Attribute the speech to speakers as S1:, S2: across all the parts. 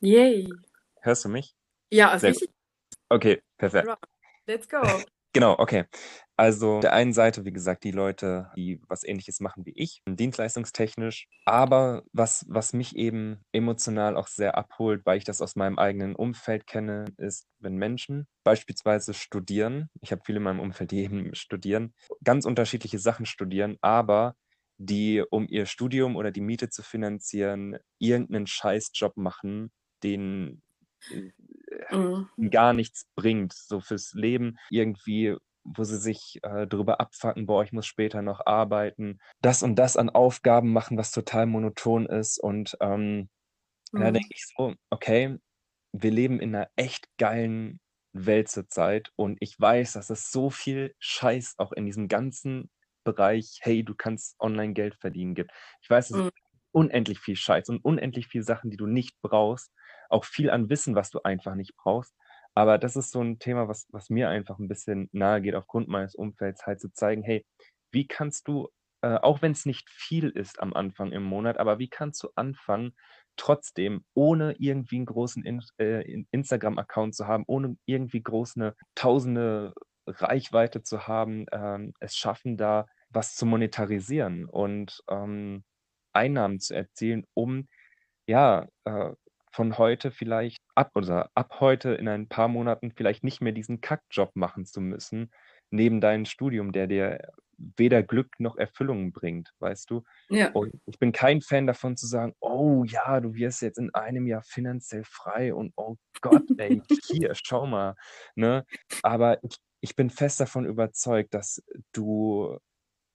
S1: Yay.
S2: Hörst du mich?
S1: Ja, ist
S2: Sehr
S1: richtig.
S2: Okay, perfekt.
S1: Let's go.
S2: Genau, okay. Also, der einen Seite, wie gesagt, die Leute, die was Ähnliches machen wie ich, dienstleistungstechnisch. Aber was, was mich eben emotional auch sehr abholt, weil ich das aus meinem eigenen Umfeld kenne, ist, wenn Menschen beispielsweise studieren. Ich habe viele in meinem Umfeld, die eben studieren, ganz unterschiedliche Sachen studieren, aber die, um ihr Studium oder die Miete zu finanzieren, irgendeinen Scheißjob machen, den
S1: Mhm.
S2: gar nichts bringt, so fürs Leben irgendwie, wo sie sich äh, darüber abfacken, boah, ich muss später noch arbeiten, das und das an Aufgaben machen, was total monoton ist. Und ähm, da
S1: Mhm.
S2: denke ich so, okay, wir leben in einer echt geilen Welt zurzeit und ich weiß, dass es so viel Scheiß auch in diesem ganzen Bereich, hey, du kannst online Geld verdienen gibt. Ich weiß, es
S1: Mhm.
S2: ist unendlich viel Scheiß und unendlich viel Sachen, die du nicht brauchst, auch viel an Wissen, was du einfach nicht brauchst. Aber das ist so ein Thema, was, was mir einfach ein bisschen nahe geht, aufgrund meines Umfelds, halt zu zeigen, hey, wie kannst du, äh, auch wenn es nicht viel ist am Anfang im Monat, aber wie kannst du anfangen, trotzdem, ohne irgendwie einen großen In äh, In- Instagram-Account zu haben, ohne irgendwie groß eine tausende Reichweite zu haben, ähm, es schaffen, da was zu monetarisieren und ähm, Einnahmen zu erzielen, um ja, äh, von heute vielleicht ab oder ab heute in ein paar Monaten vielleicht nicht mehr diesen Kackjob machen zu müssen, neben deinem Studium, der dir weder Glück noch Erfüllung bringt, weißt du?
S1: Ja.
S2: Und ich bin kein Fan davon zu sagen, oh ja, du wirst jetzt in einem Jahr finanziell frei und oh Gott, ey, hier, schau mal, ne? Aber ich, ich bin fest davon überzeugt, dass du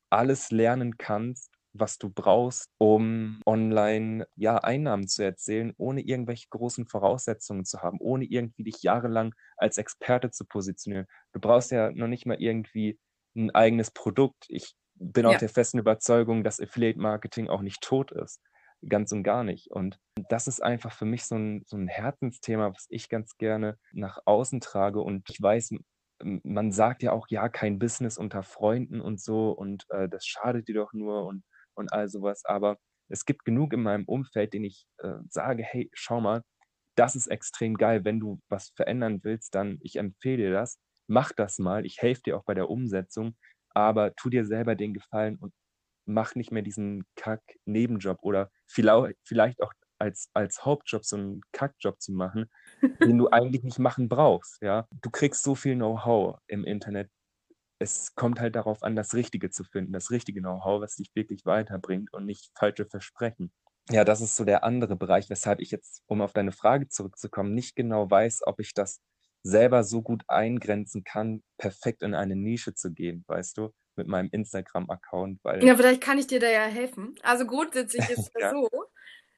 S2: alles lernen kannst, was du brauchst, um online ja Einnahmen zu erzielen, ohne irgendwelche großen Voraussetzungen zu haben, ohne irgendwie dich jahrelang als Experte zu positionieren. Du brauchst ja noch nicht mal irgendwie ein eigenes Produkt. Ich bin auch
S1: Ja.
S2: der festen Überzeugung, dass Affiliate Marketing auch nicht tot ist. Ganz und gar nicht. Und das ist einfach für mich so ein, so ein Herzensthema, was ich ganz gerne nach außen trage. Und ich weiß, man sagt ja auch, ja, kein Business unter Freunden und so und äh, das schadet dir doch nur und, und all sowas. Aber es gibt genug in meinem Umfeld, denen ich äh, sage, hey, schau mal, das ist extrem geil. Wenn du was verändern willst, dann ich empfehle dir das. Mach das mal. Ich helfe dir auch bei der Umsetzung, aber tu dir selber den Gefallen und mach nicht mehr diesen Kack-Nebenjob oder vielleicht, vielleicht auch als, als Hauptjob so einen Kackjob zu machen, den du eigentlich nicht machen brauchst, ja. Du kriegst so viel Know-how im Internet. Es kommt halt darauf an, das Richtige zu finden, das richtige Know-how, was dich wirklich weiterbringt und nicht falsche Versprechen. Ja, das ist so der andere Bereich, weshalb ich jetzt, um auf deine Frage zurückzukommen, nicht genau weiß, ob ich das selber so gut eingrenzen kann, perfekt in eine Nische zu gehen, weißt du, mit meinem Instagram-Account, weil
S1: Ja, vielleicht kann ich dir da ja helfen. Also grundsätzlich ist es
S2: Ja.
S1: so,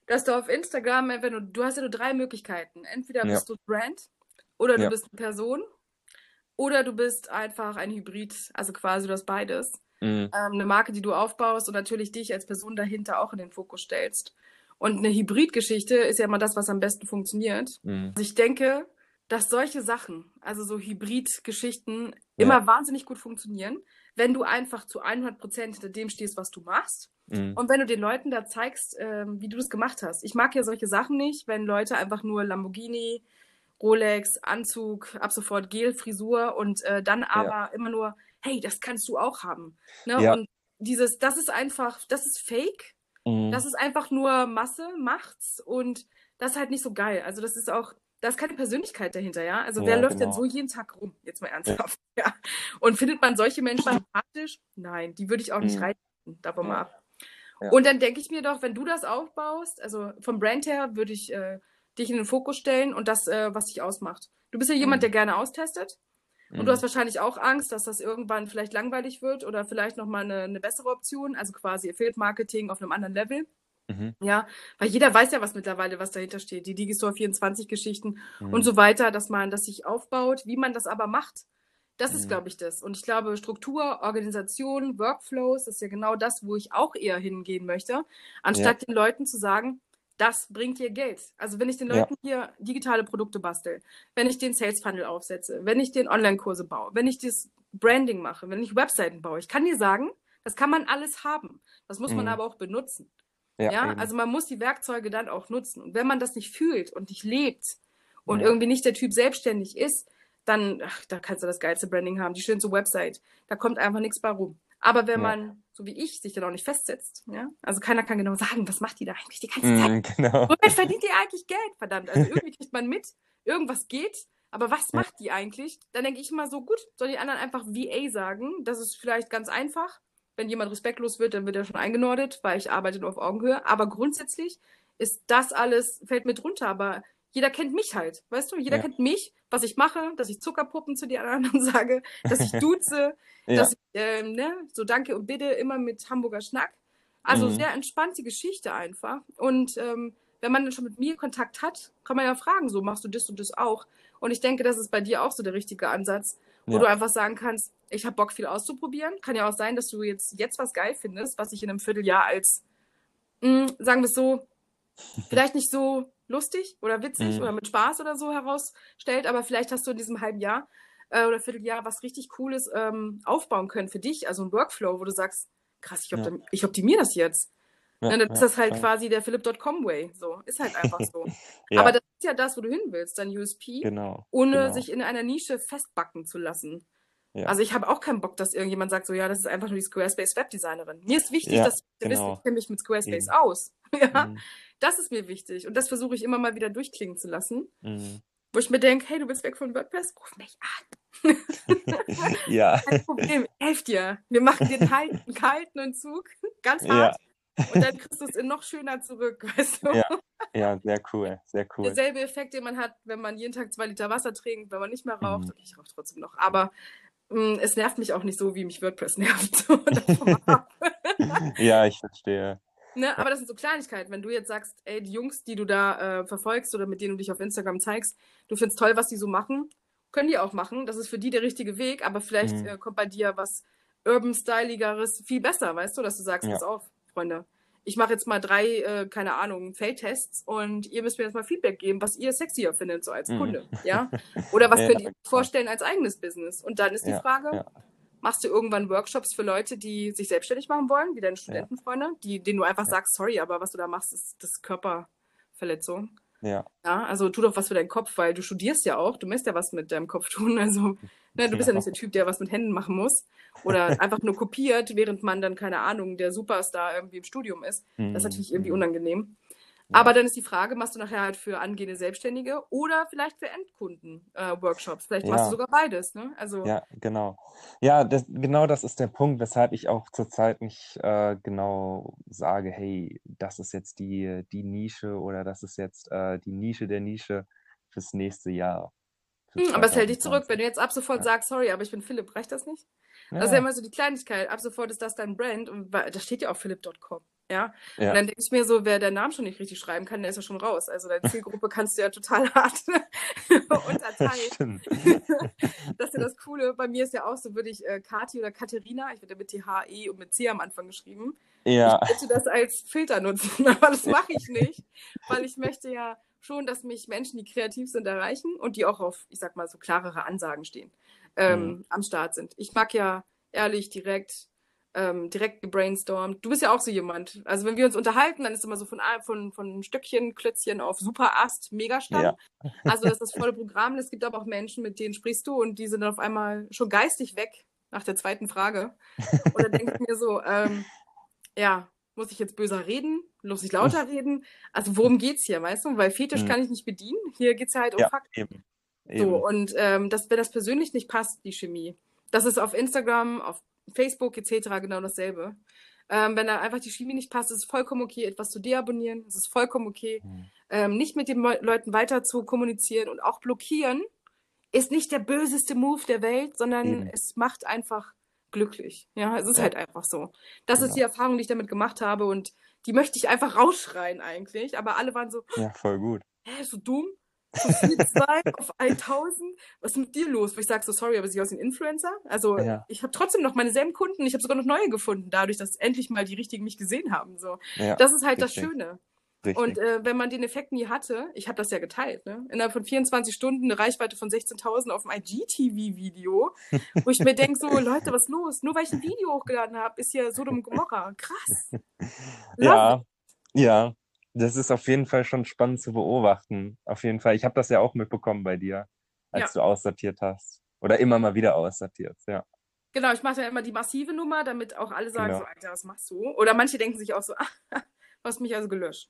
S1: dass du auf Instagram, wenn du, du hast ja nur drei Möglichkeiten. Entweder
S2: Ja.
S1: bist du Brand oder du
S2: Ja.
S1: bist eine Person oder du bist einfach ein Hybrid, also quasi du hast beides.
S2: mm,
S1: ähm, eine Marke, die du aufbaust und natürlich dich als Person dahinter auch in den Fokus stellst. Und eine Hybridgeschichte ist ja immer das, was am besten funktioniert.
S2: mm,
S1: Also ich denke, dass solche Sachen, also so Hybridgeschichten,
S2: Ja.
S1: immer wahnsinnig gut funktionieren, wenn du einfach zu 100 Prozent hinter dem stehst, was du machst.
S2: mm,
S1: Und wenn du den Leuten da zeigst, ähm, wie du das gemacht hast. Ich mag ja solche Sachen nicht, wenn Leute einfach nur Lamborghini, Rolex, Anzug, ab sofort Gel, Frisur und äh, dann aber immer nur, hey, das kannst du auch haben. Ne?
S2: Ja.
S1: Und dieses, das ist einfach, das ist fake.
S2: mm,
S1: Das ist einfach nur Masse, macht's und das ist halt nicht so geil. Also das ist auch, da ist keine Persönlichkeit dahinter, ja. Also wer
S2: Ja,
S1: läuft denn
S2: genau.
S1: so jeden Tag rum? Jetzt mal ernsthaft. Ja. Und findet man solche Menschen sympathisch? Nein, die würde ich auch nicht
S2: Mhm.
S1: reizen. Davon mal
S2: Ja.
S1: ab.
S2: Ja.
S1: Und dann denke ich mir doch, wenn du das aufbaust, also vom Brand her würde ich äh, dich in den Fokus stellen und das, äh, was dich ausmacht. Du bist ja jemand,
S2: Mhm.
S1: der gerne austestet. Und
S2: mm,
S1: du hast wahrscheinlich auch Angst, dass das irgendwann vielleicht langweilig wird oder vielleicht nochmal eine, eine bessere Option, also quasi Affiliate Marketing auf einem anderen Level.
S2: mhm,
S1: Ja, weil jeder weiß ja, was mittlerweile, was dahinter steht. Die Digistore 24 Geschichten
S2: mm,
S1: und so weiter, dass man das sich aufbaut. Wie man das aber macht, das ist,
S2: Mhm.
S1: glaube ich, das. Und ich glaube, Struktur, Organisation, Workflows, das ist ja genau das, wo ich auch eher hingehen möchte, anstatt den Leuten zu sagen, das bringt dir Geld. Also wenn ich den
S2: Ja.
S1: Leuten hier digitale Produkte bastel, wenn ich den Sales Funnel aufsetze, wenn ich den Online-Kurse baue, wenn ich das Branding mache, wenn ich Webseiten baue, ich kann dir sagen, das kann man alles haben. Das muss man
S2: Mhm.
S1: aber auch benutzen. Ja, ja? also man muss die Werkzeuge dann auch nutzen. Und wenn man das nicht fühlt und nicht lebt und ja. irgendwie nicht der Typ selbstständig ist, dann, ach, da kannst du das geilste Branding haben, die schönste Website. Da kommt einfach nichts bei rum. Aber wenn ja. man, so wie ich, sich dann auch nicht festsetzt, ja, also keiner kann genau sagen, was macht die da eigentlich die ganze mm, Zeit? Mm, genau. Womit verdient die eigentlich Geld? Verdammt, also irgendwie kriegt man mit, irgendwas geht, aber was macht die eigentlich? Dann denke ich immer so, gut, soll die anderen einfach VA sagen? Das ist vielleicht ganz einfach. Wenn jemand respektlos wird, dann wird er schon eingenordet, weil ich arbeite nur auf Augenhöhe. Aber grundsätzlich ist das alles, fällt mir drunter. Aber jeder kennt mich halt, weißt du? Jeder ja. kennt mich, was ich mache, dass ich Zuckerpuppen zu den anderen sage, dass ich duze, ja. dass ich, ähm, ne, so danke und bitte immer mit Hamburger Schnack. Also mhm. sehr entspannte Geschichte einfach. Und ähm, wenn man dann schon mit mir Kontakt hat, kann man ja fragen, so machst du das und das auch. Und ich denke, das ist bei dir auch so der richtige Ansatz, wo ja. du einfach sagen kannst, ich habe Bock viel auszuprobieren. Kann ja auch sein, dass du jetzt, jetzt was geil findest, was ich in einem Vierteljahr als, mh, hm, sagen wir es so, vielleicht nicht so lustig oder witzig mhm. oder mit Spaß oder so herausstellt, aber vielleicht hast du in diesem halben Jahr äh, oder Vierteljahr was richtig Cooles ähm, aufbauen können für dich, also ein Workflow, wo du sagst, krass, ich, ja. ich optimiere das jetzt. Ja, dann ist das halt ja. quasi der Philipp.com Way. So, ist halt einfach so. ja. Aber das ist ja das, wo du hin willst, dein USP,
S2: genau,
S1: ohne
S2: genau.
S1: sich in einer Nische festbacken zu lassen. Also ich habe auch keinen Bock, dass irgendjemand sagt, so ja, das ist einfach nur die Squarespace Webdesignerin. Mir ist wichtig, dass du genau. wissen, ich kenne mich mit Squarespace Eben. aus. ja, mhm. das ist mir wichtig und das versuche ich immer mal wieder durchklingen zu lassen. Mhm. Wo ich mir denke, hey, du bist weg von WordPress, ruf mich an.
S2: ja.
S1: Kein Problem, helf dir. Wir machen den kalten, kalten Entzug, ganz hart. Und dann kriegst du es in noch schöner zurück, weißt du?
S2: Ja, ja, sehr cool, sehr cool.
S1: Derselbe Effekt, den man hat, wenn man jeden Tag zwei Liter Wasser trinkt, wenn man nicht mehr raucht. Mhm. Ich rauche trotzdem noch, aber es nervt mich auch nicht so, wie mich WordPress nervt.
S2: ja, ich verstehe.
S1: Ne, aber das sind so Kleinigkeiten. Wenn du jetzt sagst, ey, die Jungs, die du da äh, verfolgst oder mit denen du dich auf Instagram zeigst, du findest toll, was die so machen, können die auch machen. Das ist für die der richtige Weg, aber vielleicht mhm. äh, kommt bei dir was Urban-Styligeres viel besser, weißt du, dass du sagst, ja. pass auf, Freunde. Ich mache jetzt mal drei, äh, keine Ahnung, Feldtests und ihr müsst mir jetzt mal Feedback geben, was ihr sexier findet, so als mhm. Kunde. Ja? Oder was ja, könnt ihr euch vorstellen als eigenes Business? Und dann ist die ja, Frage, ja. machst du irgendwann Workshops für Leute, die sich selbstständig machen wollen, wie deine Studentenfreunde, die, denen du einfach sagst, sorry, aber was du da machst, ist das Körperverletzung.
S2: Ja.
S1: ja. Also tu doch was für deinen Kopf, weil du studierst ja auch, du musst ja was mit deinem Kopf tun. Also ne, du bist ja. ja nicht der Typ, der was mit Händen machen muss oder einfach nur kopiert, während man dann, keine Ahnung, der Superstar irgendwie im Studium ist. Mhm. Das ist natürlich irgendwie mhm. unangenehm. Aber dann ist die Frage, machst du nachher halt für angehende Selbstständige oder vielleicht für Endkunden äh, Workshops? Vielleicht machst du sogar beides, ne?
S2: Also ja, genau. Ja, das, genau das ist der Punkt, weshalb ich auch zurzeit nicht äh, genau sage, hey, das ist jetzt die, die Nische oder das ist jetzt äh, die Nische der Nische fürs nächste Jahr.
S1: Hm, aber es hält dich zurück, wenn du jetzt ab sofort ja. sagst, sorry, aber ich bin Philipp, reicht das nicht? Ja. Das ist ja immer so die Kleinigkeit. Ab sofort ist das dein Brand und da steht ja auch philipp.com. Ja? ja. Und dann denke ich mir so, wer den Namen schon nicht richtig schreiben kann, der ist ja schon raus. Also deine Zielgruppe kannst du ja total hart unterteilen. das ist ja das Coole. Bei mir ist ja auch so, würde ich äh, Kati oder Katharina, ich würde mit THE und mit C am Anfang geschrieben.
S2: Ja.
S1: Ich möchte das als Filter nutzen, aber das mache ich nicht, weil ich möchte ja schon, dass mich Menschen, die kreativ sind, erreichen und die auch auf, ich sag mal, so klarere Ansagen stehen, ähm, mhm. am Start sind. Ich mag ja ehrlich, direkt, ähm, direkt gebrainstormt. Du bist ja auch so jemand. Also wenn wir uns unterhalten, dann ist immer so von, von, von Stückchen, Klötzchen auf Superast, Megastand. Ja. Also das ist das volle Programm. Es gibt aber auch Menschen, mit denen sprichst du und die sind dann auf einmal schon geistig weg nach der zweiten Frage. Und dann denke ich mir so, ähm, ja, muss ich jetzt böser reden? Muss ich lauter reden? Also worum geht's hier, weißt du? Weil Fetisch mhm. kann ich nicht bedienen. Hier geht's ja halt um ja, Fakten. Eben. Eben. So, und ähm, das, wenn das persönlich nicht passt, die Chemie, das ist auf Instagram, auf Facebook etc. genau dasselbe. Ähm, wenn da einfach die Chemie nicht passt, ist es vollkommen okay, etwas zu deabonnieren. Es ist vollkommen okay, mhm. ähm, nicht mit den Leuten weiter zu kommunizieren und auch blockieren ist nicht der böseste Move der Welt, sondern Eben. es macht einfach glücklich. Ja, es ist ja. halt einfach so. Das genau. ist die Erfahrung, die ich damit gemacht habe und die möchte ich einfach rausschreien eigentlich. Aber alle waren so,
S2: ja, voll gut.
S1: Hä, so dumm? So viel zwei auf 1000? Was ist mit dir los? Wo ich sage so, sorry, aber sie aus ein Influencer? Also ja. ich habe trotzdem noch meine selben Kunden, ich habe sogar noch neue gefunden, dadurch, dass endlich mal die richtigen mich gesehen haben. So. Ja, das ist halt richtig. das Schöne. Richtig. Und äh, wenn man den Effekt nie hatte, ich habe das ja geteilt, ne? innerhalb von 24 Stunden eine Reichweite von 16.000 auf dem IGTV-Video, wo ich mir denke, so Leute, was los? Nur weil ich ein Video hochgeladen habe, ist hier Sodom Gomorra. Krass.
S2: ja, Ja, das ist auf jeden Fall schon spannend zu beobachten. Auf jeden Fall. Ich habe das ja auch mitbekommen bei dir, als ja. du aussortiert hast. Oder immer mal wieder aussortierst, ja.
S1: Genau, ich mache ja immer die massive Nummer, damit auch alle sagen genau. so, Alter, was machst du? Oder manche denken sich auch so, du hast mich also gelöscht.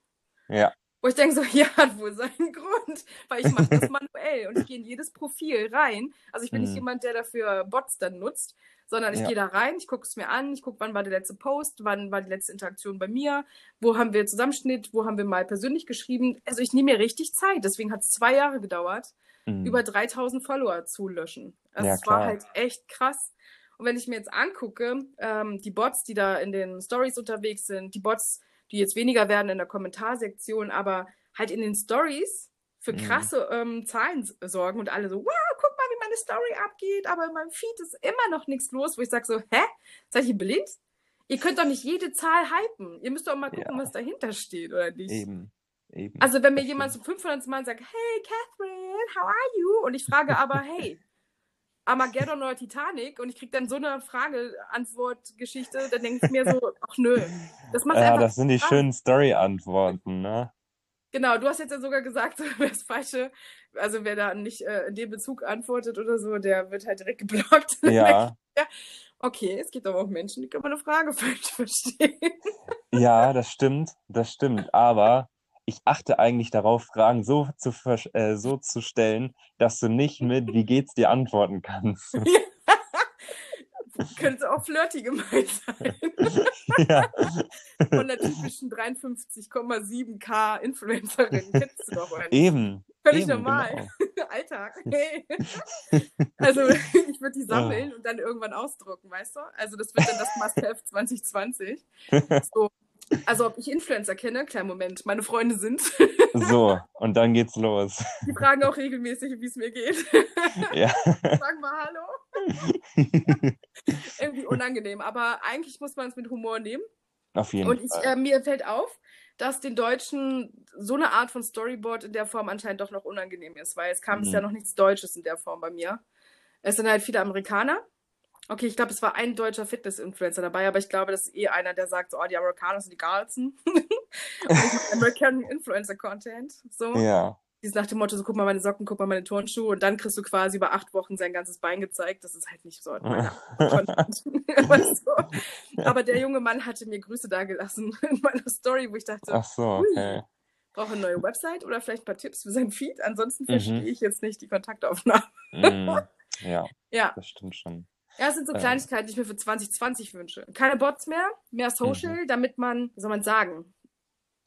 S2: Ja.
S1: Wo ich denke so, ja, hat wohl seinen Grund, weil ich mache das manuell und ich gehe in jedes Profil rein. Also ich bin hm. nicht mhm. jemand, der dafür Bots dann nutzt, sondern ich ja. gehe da rein, ich gucke es mir an, ich gucke, wann war der letzte Post, wann war die letzte Interaktion bei mir, wo haben wir Zusammenschnitt, wo haben wir mal persönlich geschrieben. Also ich nehme mir richtig Zeit, deswegen hat es zwei Jahre gedauert, mhm. über 3000 Follower zu löschen. Also ja, es war halt echt krass. Und wenn ich mir jetzt angucke, ähm, die Bots, die da in den Stories unterwegs sind, die Bots, die jetzt weniger werden in der Kommentarsektion, aber halt in den Stories für mhm. krasse ähm, Zahlen sorgen und alle so, wow, guck mal, wie meine Story abgeht, aber in meinem Feed ist immer noch nichts los, wo ich sage so, hä? Seid ihr blind? Ihr könnt doch nicht jede Zahl hypen. Ihr müsst doch mal gucken, ja. was dahinter steht, oder nicht?
S2: Eben. Eben.
S1: Also wenn mir jemand so 500 Mal sagt, hey Catherine, how are you? Und ich frage aber, hey, Armageddon oder Titanic und ich kriege dann so eine Frage-Antwort-Geschichte, dann denke ich mir so, ach nö.
S2: Das macht ja, das sind die Spaß. schönen Story-Antworten, ne?
S1: Genau, du hast jetzt ja sogar gesagt, wer das Falsche, also wer da nicht äh, in dem Bezug antwortet oder so, der wird halt direkt geblockt.
S2: Ja.
S1: ja. Okay, es gibt aber auch Menschen, die können eine Frage falsch verstehen.
S2: Ja, das stimmt, das stimmt. Aber ich achte eigentlich darauf, Fragen so zu, äh, so zu stellen, dass du nicht mit Wie geht's dir antworten kannst. Ja.
S1: Könnte auch flirty gemeint sein. ja. Von der typischen 53,7k Influencerin kennst du doch einen.
S2: Eben.
S1: Völlig
S2: eben,
S1: normal. Genau. Alltag. Hey. Also ich würde die sammeln oh. und dann irgendwann ausdrucken, weißt du? Also das wird dann das Must-Have 2020. So, also, ob ich Influencer kenne? Kleinen Moment, meine Freunde sind.
S2: so, und dann geht's los.
S1: Die fragen auch regelmäßig, wie es mir geht.
S2: Ja.
S1: Sag mal Hallo. Irgendwie unangenehm, aber eigentlich muss man es mit Humor nehmen.
S2: Auf jeden
S1: und ich, Fall. Äh, mir fällt auf, dass den Deutschen so eine Art von Storyboard in der Form anscheinend doch noch unangenehm ist, weil es kam mhm. ja noch nichts Deutsches in der Form bei mir. Es sind halt viele Amerikaner Okay, ich glaube, es war ein deutscher Fitness-Influencer dabei, aber ich glaube, das ist eh einer, der sagt so, oh, die Amerikaner sind die geilsten. American Influencer Content. So.
S2: Ja.
S1: Dieses nach dem Motto, so guck mal meine Socken, guck mal meine Turnschuhe und dann kriegst du quasi über acht Wochen sein ganzes Bein gezeigt. Das ist halt nicht so Content. so. Aber der junge Mann hatte mir Grüße dagelassen in meiner Story, wo ich dachte,
S2: Ach so, okay.
S1: brauche eine neue Website oder vielleicht ein paar Tipps für sein Feed. Ansonsten mhm. verstehe ich jetzt nicht die Kontaktaufnahme.
S2: Mhm. Ja,
S1: ja,
S2: das stimmt schon.
S1: Ja, es sind so Kleinigkeiten, die ich mir für 2020 wünsche. Keine Bots mehr, mehr Social, mhm. damit man, wie soll man sagen,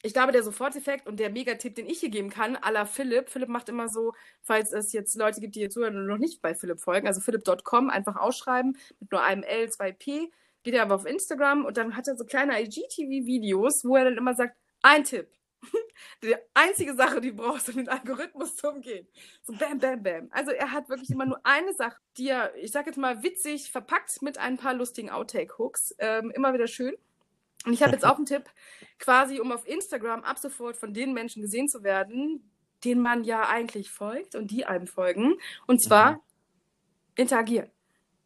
S1: ich glaube, der Soforteffekt und der Megatipp, den ich hier geben kann, la Philipp. Philipp macht immer so, falls es jetzt Leute gibt, die hier zuhören und noch nicht bei Philipp folgen, also philipp.com, einfach ausschreiben mit nur einem L, zwei P. Geht er aber auf Instagram und dann hat er so kleine IGTV-Videos, wo er dann immer sagt, ein Tipp, die einzige Sache, die brauchst, um den Algorithmus zu umgehen. So bam, bam, bam. Also er hat wirklich immer nur eine Sache, die er, ich sag jetzt mal, witzig verpackt mit ein paar lustigen Outtake-Hooks. Ähm, immer wieder schön. Und ich habe jetzt auch einen Tipp, quasi, um auf Instagram ab sofort von den Menschen gesehen zu werden, denen man ja eigentlich folgt und die einem folgen. Und zwar mhm. interagieren.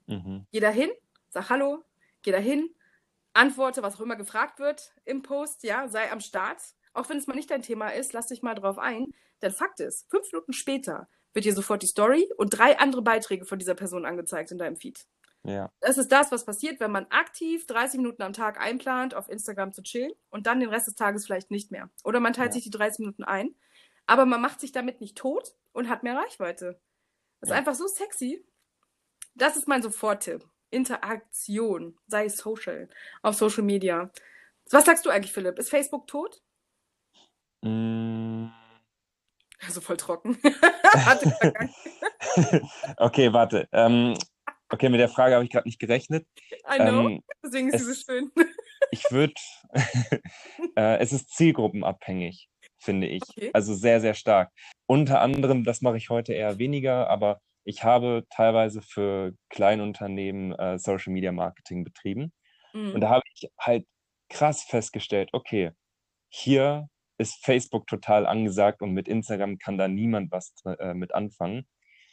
S1: Mhm. Geh da hin, sag Hallo, geh da hin, antworte, was auch immer gefragt wird im Post, ja, sei am Start auch wenn es mal nicht dein Thema ist, lass dich mal drauf ein. Denn Fakt ist, fünf Minuten später wird dir sofort die Story und drei andere Beiträge von dieser Person angezeigt in deinem Feed.
S2: Ja.
S1: Das ist das, was passiert, wenn man aktiv 30 Minuten am Tag einplant, auf Instagram zu chillen und dann den Rest des Tages vielleicht nicht mehr. Oder man teilt ja. sich die 30 Minuten ein, aber man macht sich damit nicht tot und hat mehr Reichweite. Das ja. ist einfach so sexy. Das ist mein Soforttipp. Interaktion, sei Social, auf Social Media. Was sagst du eigentlich, Philipp? Ist Facebook tot?
S2: Mm.
S1: Also voll trocken.
S2: okay, warte. Ähm, okay, mit der Frage habe ich gerade nicht gerechnet.
S1: I know, ähm, deswegen ist es, sie so schön.
S2: ich würde, äh, es ist zielgruppenabhängig, finde ich. Okay. Also sehr, sehr stark. Unter anderem, das mache ich heute eher weniger, aber ich habe teilweise für Kleinunternehmen äh, Social Media Marketing betrieben. Mhm. Und da habe ich halt krass festgestellt, okay, hier ist Facebook total angesagt und mit Instagram kann da niemand was äh, mit anfangen.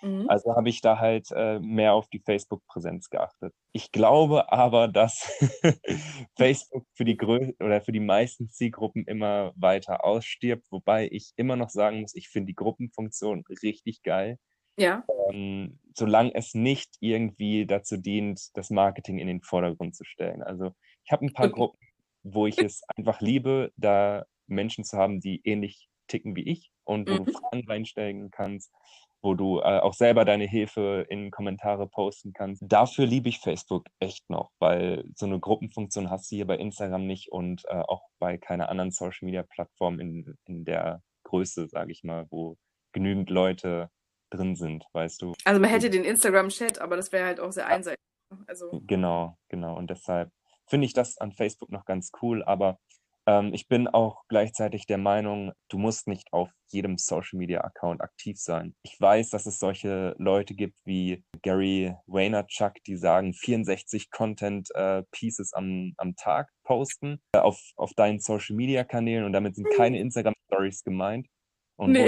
S2: Mhm. Also habe ich da halt äh, mehr auf die Facebook-Präsenz geachtet. Ich glaube aber, dass Facebook für die Grö oder für die meisten Zielgruppen immer weiter ausstirbt, wobei ich immer noch sagen muss, ich finde die Gruppenfunktion richtig geil.
S1: Ja.
S2: Ähm, solange es nicht irgendwie dazu dient, das Marketing in den Vordergrund zu stellen. Also ich habe ein paar okay. Gruppen, wo ich es einfach liebe, da Menschen zu haben, die ähnlich ticken wie ich und wo mhm. du Fragen reinstellen kannst, wo du äh, auch selber deine Hilfe in Kommentare posten kannst. Dafür liebe ich Facebook echt noch, weil so eine Gruppenfunktion hast du hier bei Instagram nicht und äh, auch bei keiner anderen Social-Media-Plattform in, in der Größe, sage ich mal, wo genügend Leute drin sind, weißt du.
S1: Also man hätte den Instagram-Chat, aber das wäre halt auch sehr einseitig. Also.
S2: Genau, genau. Und deshalb finde ich das an Facebook noch ganz cool, aber ähm, ich bin auch gleichzeitig der Meinung, du musst nicht auf jedem Social Media Account aktiv sein. Ich weiß, dass es solche Leute gibt wie Gary Vaynerchuk, die sagen 64 Content äh, Pieces am, am Tag posten äh, auf, auf deinen Social Media Kanälen und damit sind keine Instagram Stories gemeint. Und nee.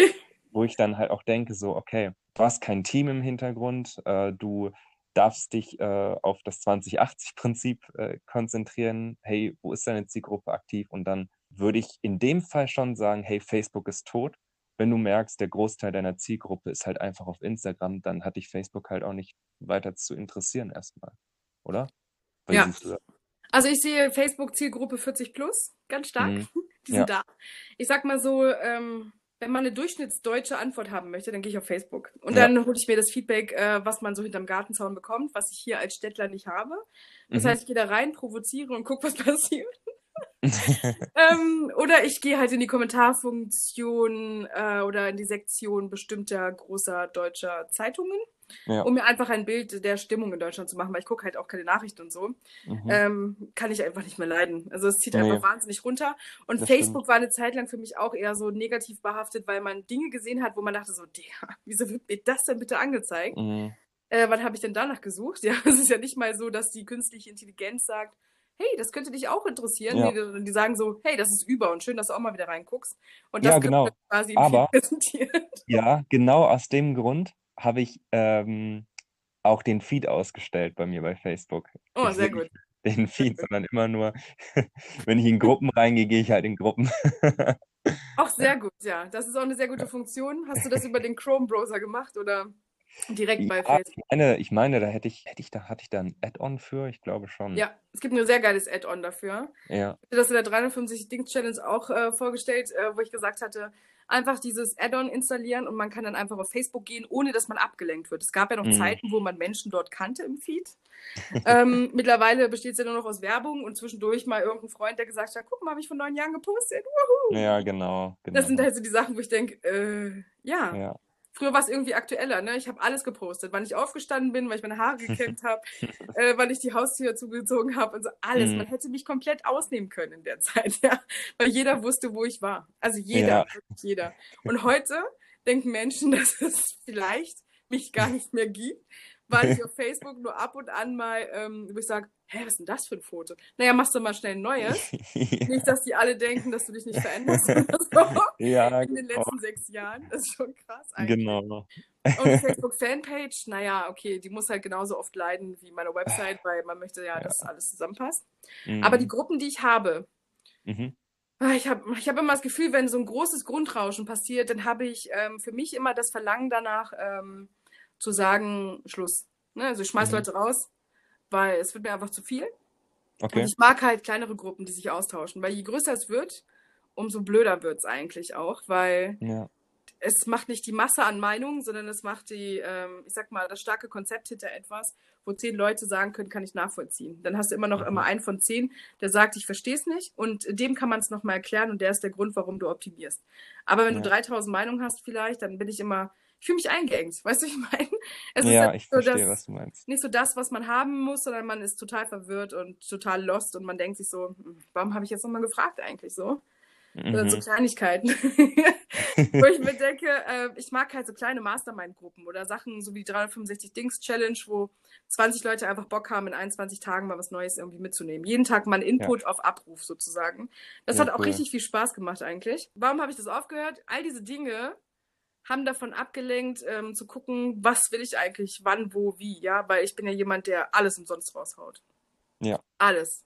S2: wo, wo ich dann halt auch denke, so, okay, du hast kein Team im Hintergrund, äh, du darfst dich äh, auf das 2080-Prinzip äh, konzentrieren. Hey, wo ist deine Zielgruppe aktiv? Und dann würde ich in dem Fall schon sagen, hey, Facebook ist tot. Wenn du merkst, der Großteil deiner Zielgruppe ist halt einfach auf Instagram, dann hat dich Facebook halt auch nicht weiter zu interessieren erstmal, oder?
S1: Wie ja. Also ich sehe Facebook-Zielgruppe 40 plus, ganz stark. Mhm. Die sind ja. da. Ich sag mal so, ähm, wenn man eine durchschnittsdeutsche Antwort haben möchte, dann gehe ich auf Facebook. Und ja. dann hole ich mir das Feedback, äh, was man so hinterm Gartenzaun bekommt, was ich hier als Städtler nicht habe. Das mhm. heißt, ich gehe da rein, provoziere und gucke, was passiert. ähm, oder ich gehe halt in die Kommentarfunktion äh, oder in die Sektion bestimmter großer deutscher Zeitungen ja. um mir einfach ein Bild der Stimmung in Deutschland zu machen, weil ich gucke halt auch keine Nachrichten und so, mhm. ähm, kann ich einfach nicht mehr leiden. Also es zieht nee. einfach wahnsinnig runter. Und das Facebook stimmt. war eine Zeit lang für mich auch eher so negativ behaftet, weil man Dinge gesehen hat, wo man dachte so, der, wieso wird mir das denn bitte angezeigt? Mhm. Äh, wann habe ich denn danach gesucht? Ja, es ist ja nicht mal so, dass die künstliche Intelligenz sagt, hey, das könnte dich auch interessieren. Ja. Die, die, sagen so, hey, das ist über und schön, dass du auch mal wieder reinguckst. Und das
S2: ja, genau. quasi Aber, präsentieren. Ja, genau aus dem Grund habe ich ähm, auch den Feed ausgestellt bei mir bei Facebook.
S1: Oh, ich sehr gut.
S2: Den Feed, sondern immer nur, wenn ich in Gruppen reingehe, gehe ich halt in Gruppen.
S1: auch sehr gut, ja. Das ist auch eine sehr gute Funktion. Hast du das über den Chrome-Browser gemacht oder direkt bei ja, Facebook?
S2: Ich meine, ich meine, da hätte ich, hätte ich da, hatte ich da ein Add-on für? Ich glaube schon.
S1: Ja, es gibt ein sehr geiles Add-on dafür.
S2: Ja.
S1: Ich habe das in der 350 Dings Challenge auch äh, vorgestellt, äh, wo ich gesagt hatte, einfach dieses Add-on installieren und man kann dann einfach auf Facebook gehen, ohne dass man abgelenkt wird. Es gab ja noch mhm. Zeiten, wo man Menschen dort kannte im Feed. ähm, mittlerweile besteht es ja nur noch aus Werbung und zwischendurch mal irgendein Freund, der gesagt hat, guck mal, habe ich vor neun Jahren gepostet.
S2: Wuhu. Ja, genau,
S1: genau. Das sind halt so die Sachen, wo ich denke, äh, ja. ja. Früher war es irgendwie aktueller, ne? Ich habe alles gepostet, wann ich aufgestanden bin, weil ich meine Haare gekämmt habe, äh, wann ich die Haustür zugezogen habe und so alles. Mhm. Man hätte mich komplett ausnehmen können in der Zeit, ja, weil jeder wusste, wo ich war. Also jeder, ja. jeder. Und heute denken Menschen, dass es vielleicht mich gar nicht mehr gibt, weil ich auf Facebook nur ab und an mal, ähm, wo ich sage, hä, was ist denn das für ein Foto? Naja, machst du mal schnell ein neues. ja. Nicht, dass die alle denken, dass du dich nicht veränderst oder so. Ja, in den genau. letzten sechs Jahren. Das ist schon krass eigentlich.
S2: Genau.
S1: Und die Facebook-Fanpage, naja, okay, die muss halt genauso oft leiden wie meine Website, weil man möchte ja, ja. dass alles zusammenpasst. Mhm. Aber die Gruppen, die ich habe, mhm. Ah, ich habe ich hab immer das Gefühl, wenn so ein großes Grundrauschen passiert, dann habe ich ähm, für mich immer das Verlangen danach, ähm, zu sagen, Schluss. Ne? Also ich schmeiß mhm. Leute raus, weil es wird mir einfach zu viel. Okay. Und ich mag halt kleinere Gruppen, die sich austauschen, weil je größer es wird, umso blöder wird es eigentlich auch, weil ja. es macht nicht die Masse an Meinungen, sondern es macht die, ähm, ich sag mal, das starke Konzept hinter etwas, wo zehn Leute sagen können, kann ich nachvollziehen. Dann hast du immer noch mhm. immer einen von zehn, der sagt, ich verstehe es nicht und dem kann man es nochmal erklären und der ist der Grund, warum du optimierst. Aber wenn ja. du 3000 Meinungen hast vielleicht, dann bin ich immer, ich fühle mich eingeengt. Weißt du, ich meine?
S2: Es ja, halt ich so verstehe, das, was du meinst.
S1: Nicht so das, was man haben muss, sondern man ist total verwirrt und total lost und man denkt sich so, hm, warum habe ich jetzt nochmal gefragt eigentlich so? Mhm. Oder so mhm. Kleinigkeiten. Wo ich mir denke, äh, ich mag halt so kleine Mastermind-Gruppen oder Sachen so wie 365 Dings Challenge, wo 20 Leute einfach Bock haben, in 21 Tagen mal was Neues irgendwie mitzunehmen. Jeden Tag mal Input ja. auf Abruf sozusagen. Das ja, hat auch cool. richtig viel Spaß gemacht eigentlich. Warum habe ich das aufgehört? All diese Dinge haben davon abgelenkt, ähm, zu gucken, was will ich eigentlich, wann, wo, wie, ja, weil ich bin ja jemand, der alles umsonst raushaut.
S2: Ja.
S1: Alles.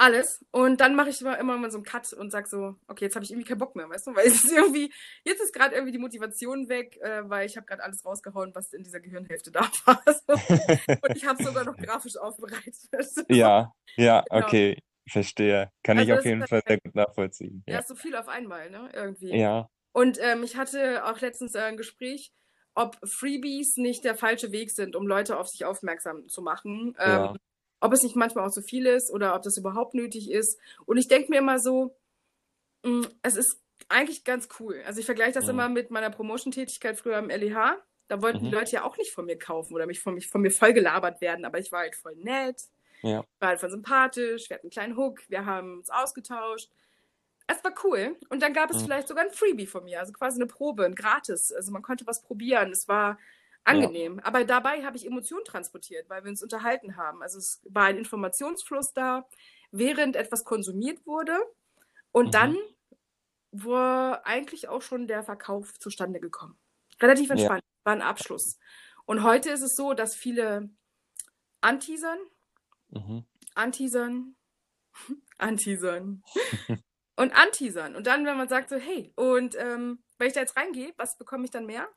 S1: Alles. Und dann mache ich immer, immer mal so einen Cut und sag so, okay, jetzt habe ich irgendwie keinen Bock mehr, weißt du? Weil es ist irgendwie, jetzt ist gerade irgendwie die Motivation weg, äh, weil ich habe gerade alles rausgehauen, was in dieser Gehirnhälfte da war. und ich habe sogar noch grafisch aufbereitet.
S2: ja, ja, genau. okay. Verstehe. Kann also ich auf jeden Fall sehr gut nachvollziehen.
S1: Ja, ja, so viel auf einmal, ne? Irgendwie.
S2: Ja.
S1: Und ähm, ich hatte auch letztens äh, ein Gespräch, ob Freebies nicht der falsche Weg sind, um Leute auf sich aufmerksam zu machen. Ähm, ja. Ob es nicht manchmal auch zu viel ist oder ob das überhaupt nötig ist. Und ich denke mir immer so, mh, mm, es ist eigentlich ganz cool. Also ich vergleiche das mhm. immer mit meiner Promotion-Tätigkeit früher im LEH. Da wollten mhm. die Leute ja auch nicht von mir kaufen oder mich von, mich von mir voll gelabert werden, aber ich war halt voll nett
S2: ja.
S1: War halt voll sympathisch, wir hatten einen kleinen Hook, wir haben uns ausgetauscht. Es war cool. Und dann gab es mhm. vielleicht sogar ein Freebie von mir, also quasi eine Probe, ein Gratis. Also man konnte was probieren. Es war angenehm. Ja. Aber dabei habe ich Emotionen transportiert, weil wir uns unterhalten haben. Also es war ein Informationsfluss da, während etwas konsumiert wurde. Und mhm. dann war eigentlich auch schon der Verkauf zustande gekommen. Relativ entspannt, ja. war ein Abschluss. Und heute ist es so, dass viele anteasern, Mhm. Anteasern, anteasern und anteasern. Und dann, wenn man sagt so, hey, und ähm, wenn ich da jetzt reingehe, was bekomme ich dann mehr?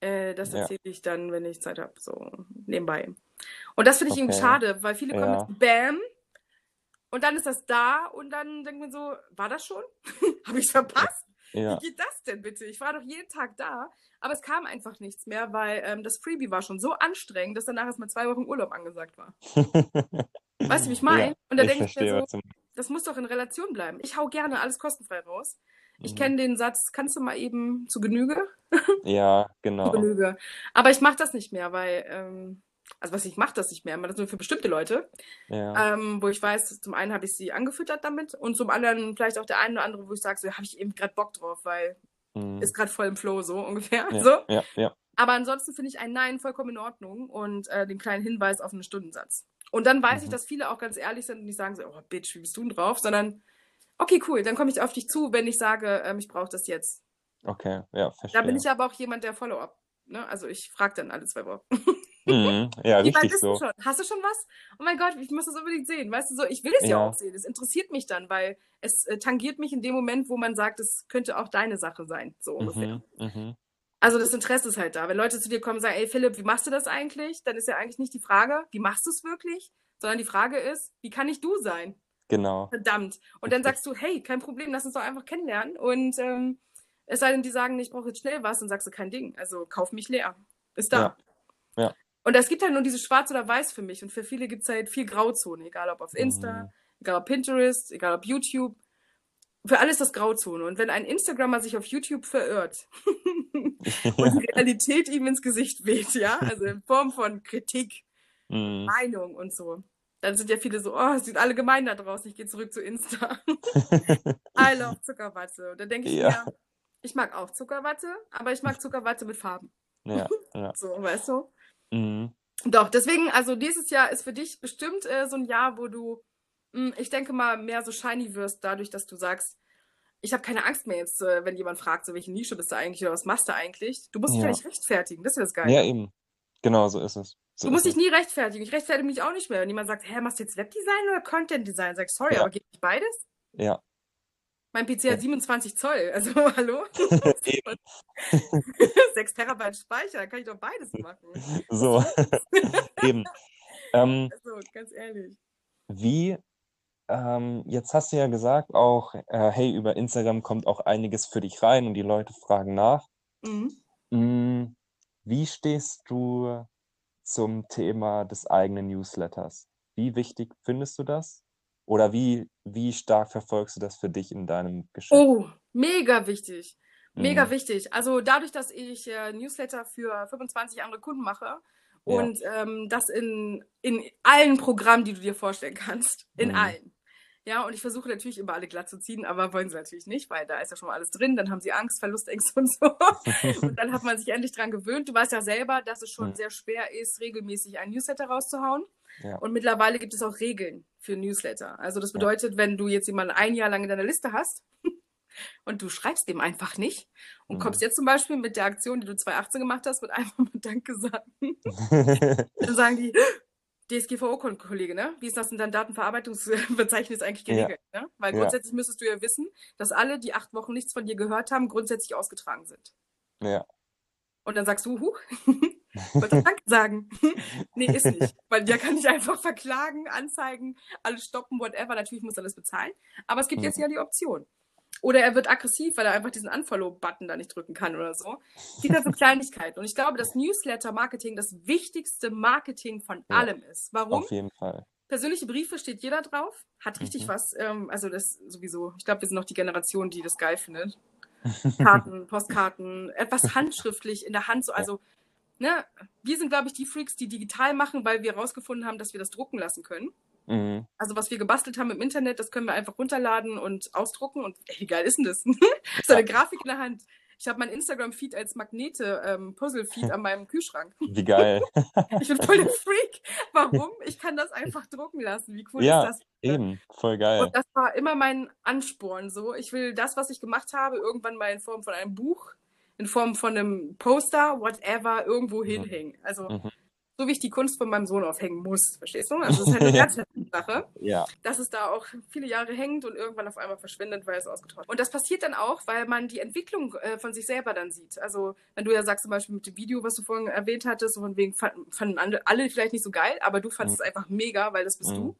S1: Äh, das erzähle ja. ich dann, wenn ich Zeit habe, so nebenbei. Und das finde ich okay. irgendwie schade, weil viele kommen ja. mit Bam und dann ist das da und dann denkt man so, war das schon? habe ich verpasst? Ja. Wie geht das denn bitte? Ich war doch jeden Tag da, aber es kam einfach nichts mehr, weil ähm, das Freebie war schon so anstrengend, dass danach erstmal zwei Wochen Urlaub angesagt war. weißt du, wie ich meine? Und da denke ich mir so, das muss doch in Relation bleiben. Ich hau gerne alles kostenfrei raus. Ich mhm. kenne den Satz, kannst du mal eben zu Genüge?
S2: ja, genau.
S1: zu Genüge. Aber ich mache das nicht mehr, weil ähm, also was ich mache das nicht mehr, aber das nur für bestimmte Leute, ja. ähm, wo ich weiß, zum einen habe ich sie angefüttert damit und zum anderen vielleicht auch der eine oder andere, wo ich sage, so habe ich eben gerade Bock drauf, weil mhm. ist gerade voll im Flow so ungefähr.
S2: Ja,
S1: so.
S2: ja, ja.
S1: Aber ansonsten finde ich ein Nein vollkommen in Ordnung und äh, den kleinen Hinweis auf einen Stundensatz. Und dann weiß mhm. ich, dass viele auch ganz ehrlich sind und nicht sagen so, oh Bitch, wie bist du denn drauf, sondern okay, cool, dann komme ich auf dich zu, wenn ich sage, ähm, ich brauche das jetzt.
S2: Okay, ja, verstehe.
S1: Da bin ich aber auch jemand, der Follow-up. Ne? Also ich frage dann alle zwei Wochen.
S2: Mhm, ja, Wie richtig so.
S1: Schon? Hast du schon was? Oh mein Gott, ich muss das unbedingt sehen. Weißt du so, ich will es ja, ja auch sehen. Es interessiert mich dann, weil es äh, tangiert mich in dem Moment, wo man sagt, es könnte auch deine Sache sein. So ungefähr. Mhm, mhm. Also das Interesse ist halt da. Wenn Leute zu dir kommen und sagen, ey Philipp, wie machst du das eigentlich? Dann ist ja eigentlich nicht die Frage, wie machst du es wirklich? Sondern die Frage ist, wie kann ich du sein?
S2: Genau.
S1: Verdammt. Und dann sagst du, hey, kein Problem, lass uns doch einfach kennenlernen. Und ähm, es sei denn, die sagen, ich brauche jetzt schnell was, dann sagst du kein Ding. Also kauf mich leer. Ist da.
S2: Ja. ja.
S1: Und es gibt halt nur diese Schwarz oder Weiß für mich. Und für viele gibt es halt viel Grauzone, egal ob auf Insta, mhm. egal ob Pinterest, egal ob YouTube. Für alles das Grauzone. Und wenn ein Instagrammer sich auf YouTube verirrt und die Realität ihm ins Gesicht weht, ja, also in Form von Kritik, mhm. Meinung und so, dann sind ja viele so, oh, es sind alle gemein da draußen, ich gehe zurück zu Insta. I love Zuckerwatte. Und dann denke ich ja. mir, ich mag auch Zuckerwatte, aber ich mag Zuckerwatte mit Farben.
S2: Ja, ja.
S1: So, weißt du?
S2: Mhm.
S1: Doch, deswegen, also dieses Jahr ist für dich bestimmt äh, so ein Jahr, wo du, ich denke mal, mehr so shiny wirst, dadurch, dass du sagst, ich habe keine Angst mehr jetzt, äh, wenn jemand fragt, so welche Nische bist du eigentlich oder was machst du eigentlich. Du musst dich ja nicht rechtfertigen, das ist das Geile.
S2: Ja, eben. Genau, so ist es. So
S1: du musst dich nie rechtfertigen. Ich rechtfertige mich auch nicht mehr. Wenn jemand sagt, hä, machst du jetzt Webdesign oder Content Design? Sag ich, sorry, ja. aber geht nicht beides?
S2: Ja.
S1: Mein PC hat 27 Zoll. Also, hallo? 6 Terabyte Speicher, kann ich doch beides machen.
S2: So, eben. Ähm,
S1: also, ganz ehrlich.
S2: Wie, ähm, jetzt hast du ja gesagt auch, äh, hey, über Instagram kommt auch einiges für dich rein und die Leute fragen nach. Mhm. Mm, wie stehst du zum Thema des eigenen Newsletters? Wie wichtig findest du das? Oder wie, wie stark verfolgst du das für dich in deinem Geschäft?
S1: Oh, mega wichtig. Mega mhm. wichtig. Also dadurch, dass ich äh, Newsletter für 25 andere Kunden mache und ja. ähm, das in, in allen Programmen, die du dir vorstellen kannst, in mhm. allen. Ja, und ich versuche natürlich immer alle glatt zu ziehen, aber wollen sie natürlich nicht, weil da ist ja schon mal alles drin. Dann haben sie Angst, Verlustängste und so. und dann hat man sich endlich dran gewöhnt. Du weißt ja selber, dass es schon mhm. sehr schwer ist, regelmäßig ein Newsletter rauszuhauen. Ja. Und mittlerweile gibt es auch Regeln für Newsletter. Also das bedeutet, ja. wenn du jetzt jemanden ein Jahr lang in deiner Liste hast, und du schreibst dem einfach nicht und
S2: Mhm.
S1: kommst jetzt zum Beispiel mit der Aktion, die du 2018 gemacht hast, mit einfach mal Danke sagen. Dann sagen die, DSGVO-Kollege, ne? Wie ist das in deinem Datenverarbeitungsverzeichnis eigentlich
S2: Ja.
S1: geregelt? Ne? Weil
S2: Ja.
S1: grundsätzlich müsstest du ja wissen, dass alle, die acht Wochen nichts von dir gehört haben, grundsätzlich ausgetragen sind.
S2: Ja.
S1: Und dann sagst du, huch, wollte ich Danke sagen. nee, ist nicht. Weil der kann dich einfach verklagen, anzeigen, alles stoppen, whatever. Natürlich muss er das bezahlen. Aber es gibt jetzt
S2: Mhm.
S1: ja die Option. Oder er wird aggressiv, weil er einfach diesen Unfollow-Button da nicht drücken kann oder so. Die ganzen Kleinigkeiten. Und ich glaube, dass Newsletter-Marketing das wichtigste Marketing von
S2: Ja.
S1: allem ist. Warum?
S2: Auf jeden Fall.
S1: Persönliche Briefe steht jeder drauf, hat richtig
S2: Mhm.
S1: was. Ähm, also das sowieso. Ich glaube, wir sind noch die Generation, die das geil findet. Karten, Postkarten, etwas handschriftlich in der Hand. So, also, ne, wir sind, glaube ich, die Freaks, die digital machen, weil wir herausgefunden haben, dass wir das drucken lassen können.
S2: Mhm.
S1: Also, was wir gebastelt haben im Internet, das können wir einfach runterladen und ausdrucken. Und ey, wie geil ist denn das? so eine Grafik in der Hand. Ich habe mein Instagram-Feed als Magnete-Puzzle-Feed an meinem Kühlschrank.
S2: Wie geil.
S1: Ich bin voll der Freak. Warum? Ich kann das einfach drucken lassen. Wie cool
S2: Ja,
S1: ist das?
S2: Eben. Voll geil.
S1: Und das war immer mein Ansporn. So, ich will das, was ich gemacht habe, irgendwann mal in Form von einem Buch, in Form von einem Poster, whatever, irgendwo
S2: Mhm.
S1: hinhängen. Also
S2: Mhm.
S1: So wie ich die Kunst von meinem Sohn aufhängen muss, verstehst du? Also es ist halt eine Herzenssache,
S2: Ja.
S1: dass es da auch viele Jahre hängt und irgendwann auf einmal verschwindet, weil es ausgetauscht Und das passiert dann auch, weil man die Entwicklung äh, von sich selber dann sieht. Also wenn du ja sagst zum Beispiel mit dem Video, was du vorhin erwähnt hattest, so von wegen fanden, fanden alle, alle vielleicht nicht so geil, aber du fandest
S2: Mhm.
S1: es einfach mega, weil das bist
S2: Mhm.
S1: du.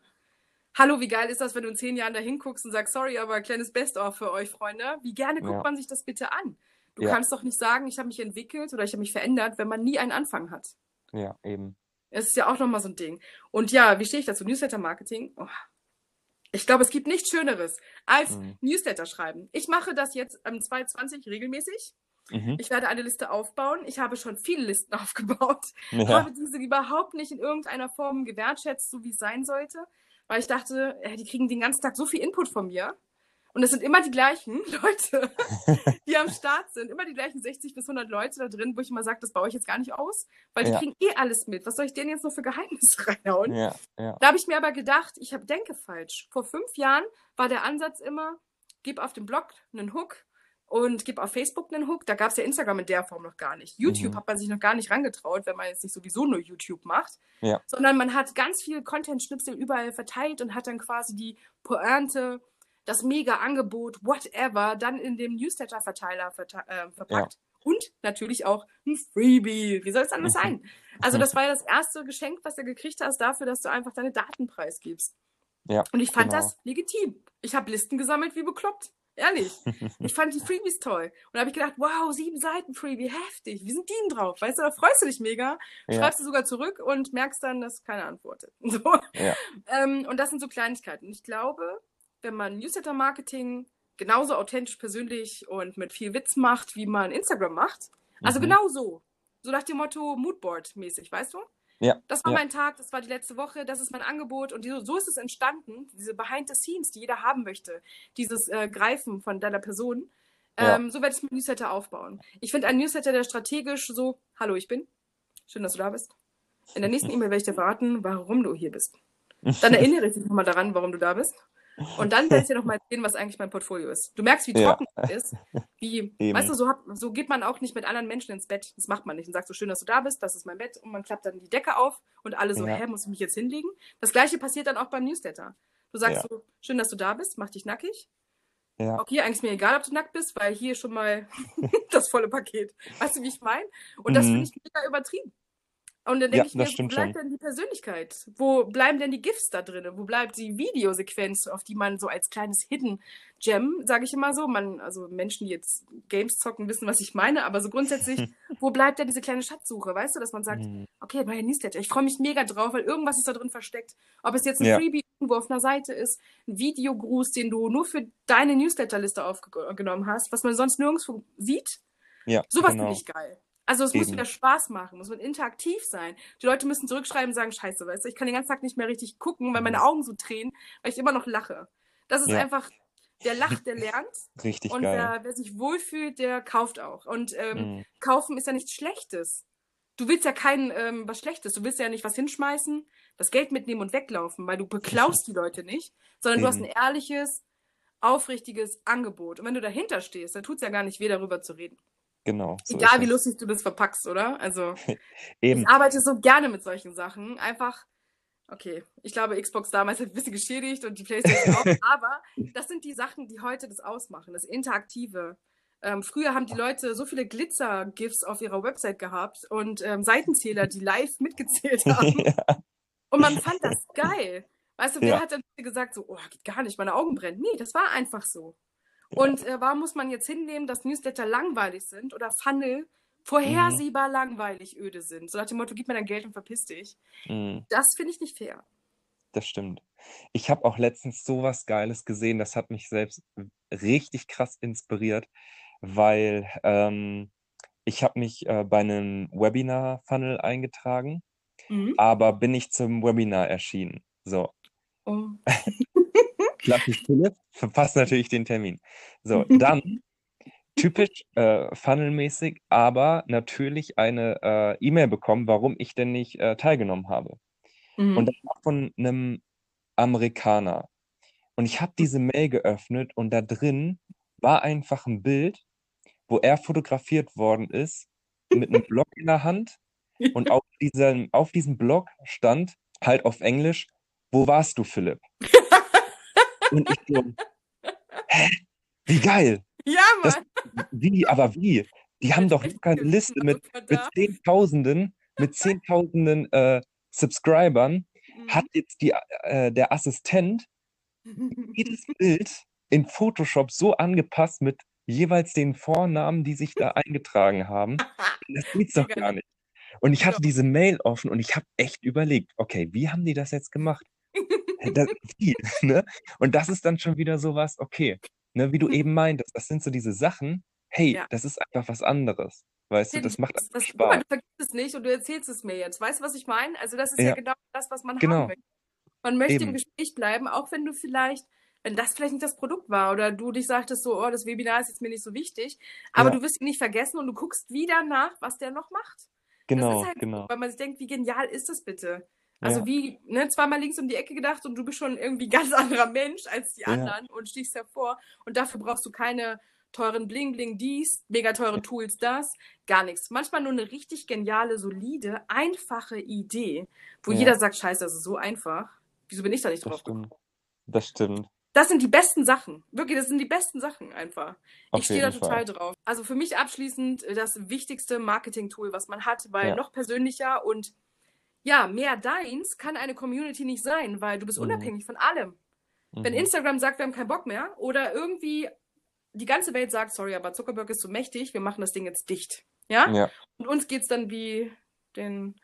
S1: Hallo, wie geil ist das, wenn du in zehn Jahren da hinguckst und sagst, sorry, aber kleines Best-of für euch, Freunde. Wie gerne guckt
S2: Ja.
S1: man sich das bitte an? Du
S2: Ja.
S1: kannst doch nicht sagen, ich habe mich entwickelt oder ich habe mich verändert, wenn man nie einen Anfang hat.
S2: Ja, eben.
S1: Es ist ja auch nochmal so ein Ding. Und ja, wie stehe ich dazu? Newsletter-Marketing? Oh. Ich glaube, es gibt nichts Schöneres als
S2: Mhm.
S1: Newsletter schreiben. Ich mache das jetzt am 220 regelmäßig.
S2: Mhm.
S1: Ich werde eine Liste aufbauen. Ich habe schon viele Listen aufgebaut
S2: Ja.
S1: habe diese überhaupt nicht in irgendeiner Form gewertschätzt, so wie es sein sollte, weil ich dachte, die kriegen den ganzen Tag so viel Input von mir. Und es sind immer die gleichen Leute, die am Start sind. Immer die gleichen 60 bis 100 Leute da drin, wo ich immer sage, das baue ich jetzt gar nicht aus, weil die
S2: Ja.
S1: kriegen eh alles mit. Was soll ich denen jetzt noch für Geheimnisse reinhauen?
S2: Ja, ja.
S1: Da habe ich mir aber gedacht, ich hab, denke falsch. Vor fünf Jahren war der Ansatz immer, gib auf dem Blog einen Hook und gib auf Facebook einen Hook. Da gab es ja Instagram in der Form noch gar nicht. YouTube
S2: Mhm.
S1: hat man sich noch gar nicht rangetraut, wenn man jetzt nicht sowieso nur YouTube macht. Sondern man hat ganz viel Content-Schnipsel überall verteilt und hat dann quasi die Pointe, das Mega-Angebot, whatever, dann in dem Newsletter-Verteiler verte äh, verpackt. Und natürlich auch ein Freebie. Wie soll es anders
S2: Mhm.
S1: sein? Also das war ja das erste Geschenk, was du gekriegt hast, dafür, dass du einfach deine Daten preisgibst.
S2: Ja,
S1: Und ich fand
S2: genau.
S1: das legitim. Ich habe Listen gesammelt wie bekloppt. Ehrlich. Ich fand die Freebies toll. Und da habe ich gedacht, wow, sieben Seiten Freebie, heftig. Wie sind die denn drauf? Weißt du, da freust du dich mega.
S2: Ja.
S1: Schreibst du sogar zurück und merkst dann, dass keiner antwortet. So.
S2: Ja.
S1: Ähm, und das sind so Kleinigkeiten. Und ich glaube, wenn man Newsletter-Marketing genauso authentisch, persönlich und mit viel Witz macht, wie man Instagram macht, also
S2: Mhm.
S1: genau so. So nach dem Motto Moodboard-mäßig, weißt du?
S2: Ja,
S1: Das war
S2: ja.
S1: mein Tag, das war die letzte Woche, das ist mein Angebot und so ist es entstanden, diese Behind the Scenes, die jeder haben möchte, dieses äh, Greifen von deiner Person.
S2: Ja.
S1: Ähm, so werde ich mein Newsletter aufbauen. Ich finde einen Newsletter, der strategisch so, hallo, ich bin, schön, dass du da bist. In der nächsten E-Mail werde ich dir verraten, warum du hier bist. Dann erinnere ich dich nochmal daran, warum du da bist. Und dann werde ich dir nochmal erzählen, was eigentlich mein Portfolio ist. Du merkst, wie
S2: Ja.
S1: trocken es ist. Wie,
S2: Eben.
S1: weißt du, so, hat, so geht man auch nicht mit anderen Menschen ins Bett. Das macht man nicht. Und sagt so, schön, dass du da bist, das ist mein Bett. Und man klappt dann die Decke auf und alle so,
S2: Ja.
S1: hä, muss ich mich jetzt hinlegen? Das gleiche passiert dann auch beim Newsletter. Du sagst
S2: Ja.
S1: so, schön, dass du da bist, mach dich nackig.
S2: Ja.
S1: Okay, eigentlich ist mir egal, ob du nackt bist, weil hier schon mal das volle Paket. Weißt du, wie ich meine? Und das
S2: Mhm.
S1: finde ich mega übertrieben. Und dann
S2: Ja,
S1: denke ich mir, wo bleibt
S2: schon.
S1: denn die Persönlichkeit? Wo bleiben denn die GIFs da drin? Wo bleibt die Videosequenz, auf die man so als kleines Hidden Gem, sage ich immer so, man, also Menschen, die jetzt Games zocken, wissen, was ich meine, aber so grundsätzlich, wo bleibt denn diese kleine Schatzsuche? Weißt du, dass man sagt,
S2: Mhm.
S1: okay, mein Newsletter, ich freue mich mega drauf, weil irgendwas ist da drin versteckt. Ob es jetzt ein
S2: Ja.
S1: Freebie irgendwo auf einer Seite ist, ein Videogruß, den du nur für deine Newsletterliste aufgenommen hast, was man sonst nirgendwo sieht.
S2: Ja,
S1: Sowas
S2: genau.
S1: finde ich geil. Also es muss wieder Spaß machen, muss man interaktiv sein. Die Leute müssen zurückschreiben und sagen, scheiße, weißt du, ich kann den ganzen Tag nicht mehr richtig gucken, weil meine Augen so tränen, weil ich immer noch lache. Das ist
S2: Mhm. Ja.
S1: einfach, wer lacht, der lernt.
S2: Richtig
S1: Und
S2: geil.
S1: wer, wer sich wohlfühlt, der kauft auch. Und ähm,
S2: Mhm.
S1: kaufen ist ja nichts Schlechtes. Du willst ja kein ähm, was Schlechtes. Du willst ja nicht was hinschmeißen, das Geld mitnehmen und weglaufen, weil du beklaust die Leute nicht, sondern du hast ein ehrliches, aufrichtiges Angebot. Und wenn du dahinter stehst, dann tut es ja gar nicht weh, darüber zu reden.
S2: Genau.
S1: So Egal wie lustig du das verpackst, oder? Also
S2: Eben.
S1: ich arbeite so gerne mit solchen Sachen. Einfach, okay, ich glaube, Xbox damals hat ein bisschen geschädigt und die Playstation auch, aber das sind die Sachen, die heute das ausmachen, das Interaktive. Ähm, früher haben die Leute so viele Glitzer-GIFs auf ihrer Website gehabt und ähm, Seitenzähler, die live mitgezählt haben. ja. Und man fand das geil. Weißt du, wer ja. hat dann gesagt, so, oh, geht gar nicht, meine Augen brennen. Nee, das war einfach so. Und äh, warum muss man jetzt hinnehmen, dass Newsletter langweilig sind oder Funnel vorhersehbar mhm. langweilig öde sind? So nach dem Motto, gib mir dein Geld und verpiss dich. Mhm. Das finde ich nicht fair.
S2: Das stimmt. Ich habe auch letztens sowas Geiles gesehen, das hat mich selbst richtig krass inspiriert, weil ähm, ich habe mich äh, bei einem Webinar-Funnel eingetragen, mhm. aber bin nicht zum Webinar erschienen. So. Oh. Klassisch Philipp, verpasst natürlich den Termin. So, dann typisch äh, funnelmäßig, aber natürlich eine äh, E-Mail bekommen, warum ich denn nicht äh, teilgenommen habe. Mhm. Und das war von einem Amerikaner. Und ich habe diese Mail geöffnet und da drin war einfach ein Bild, wo er fotografiert worden ist mit einem Block in der Hand. Und auf diesem, auf diesem Block stand halt auf Englisch, wo warst du, Philipp? Und ich so, hä? Wie geil!
S1: Ja, Mann!
S2: Das, wie, aber wie? Die haben doch keine Liste mit, mit Zehntausenden, mit Zehntausenden äh, Subscribern. Mhm. Hat jetzt die, äh, der Assistent jedes Bild in Photoshop so angepasst mit jeweils den Vornamen, die sich da eingetragen haben. Das geht's doch gar nicht. Und ich hatte diese Mail offen und ich habe echt überlegt, okay, wie haben die das jetzt gemacht? Das, wie, ne? Und das ist dann schon wieder so was, okay, ne, wie du eben meintest, das sind so diese Sachen, hey, ja. das ist einfach was anderes. Weißt du, das macht
S1: das,
S2: das,
S1: Spaß. Mal, du vergisst es nicht und du erzählst es mir jetzt. Weißt du, was ich meine? Also das ist ja, ja genau das, was man genau. haben möchte. Man möchte eben. im Gespräch bleiben, auch wenn du vielleicht, wenn das vielleicht nicht das Produkt war oder du dich sagtest so, oh, das Webinar ist jetzt mir nicht so wichtig, aber ja. du wirst ihn nicht vergessen und du guckst wieder nach, was der noch macht.
S2: Genau, halt genau.
S1: So, weil man sich denkt, wie genial ist das bitte? Also ja. wie, ne, zweimal links um die Ecke gedacht und du bist schon irgendwie ganz anderer Mensch als die anderen ja. und stichst hervor. Und dafür brauchst du keine teuren Bling Bling dies, mega teure Tools das, gar nichts. Manchmal nur eine richtig geniale, solide, einfache Idee, wo ja. jeder sagt, scheiße, das ist so einfach. Wieso bin ich da nicht
S2: das
S1: drauf
S2: stimmt. Das stimmt.
S1: Das sind die besten Sachen. Wirklich, das sind die besten Sachen einfach. Auf ich stehe da total Fall. drauf. Also für mich abschließend das wichtigste Marketing-Tool, was man hat, weil noch persönlicher und ja, mehr deins kann eine Community nicht sein, weil du bist mhm. unabhängig von allem. Mhm. Wenn Instagram sagt, wir haben keinen Bock mehr oder irgendwie die ganze Welt sagt, sorry, aber Zuckerberg ist so mächtig, wir machen das Ding jetzt dicht. Ja?
S2: ja.
S1: Und uns geht es dann wie den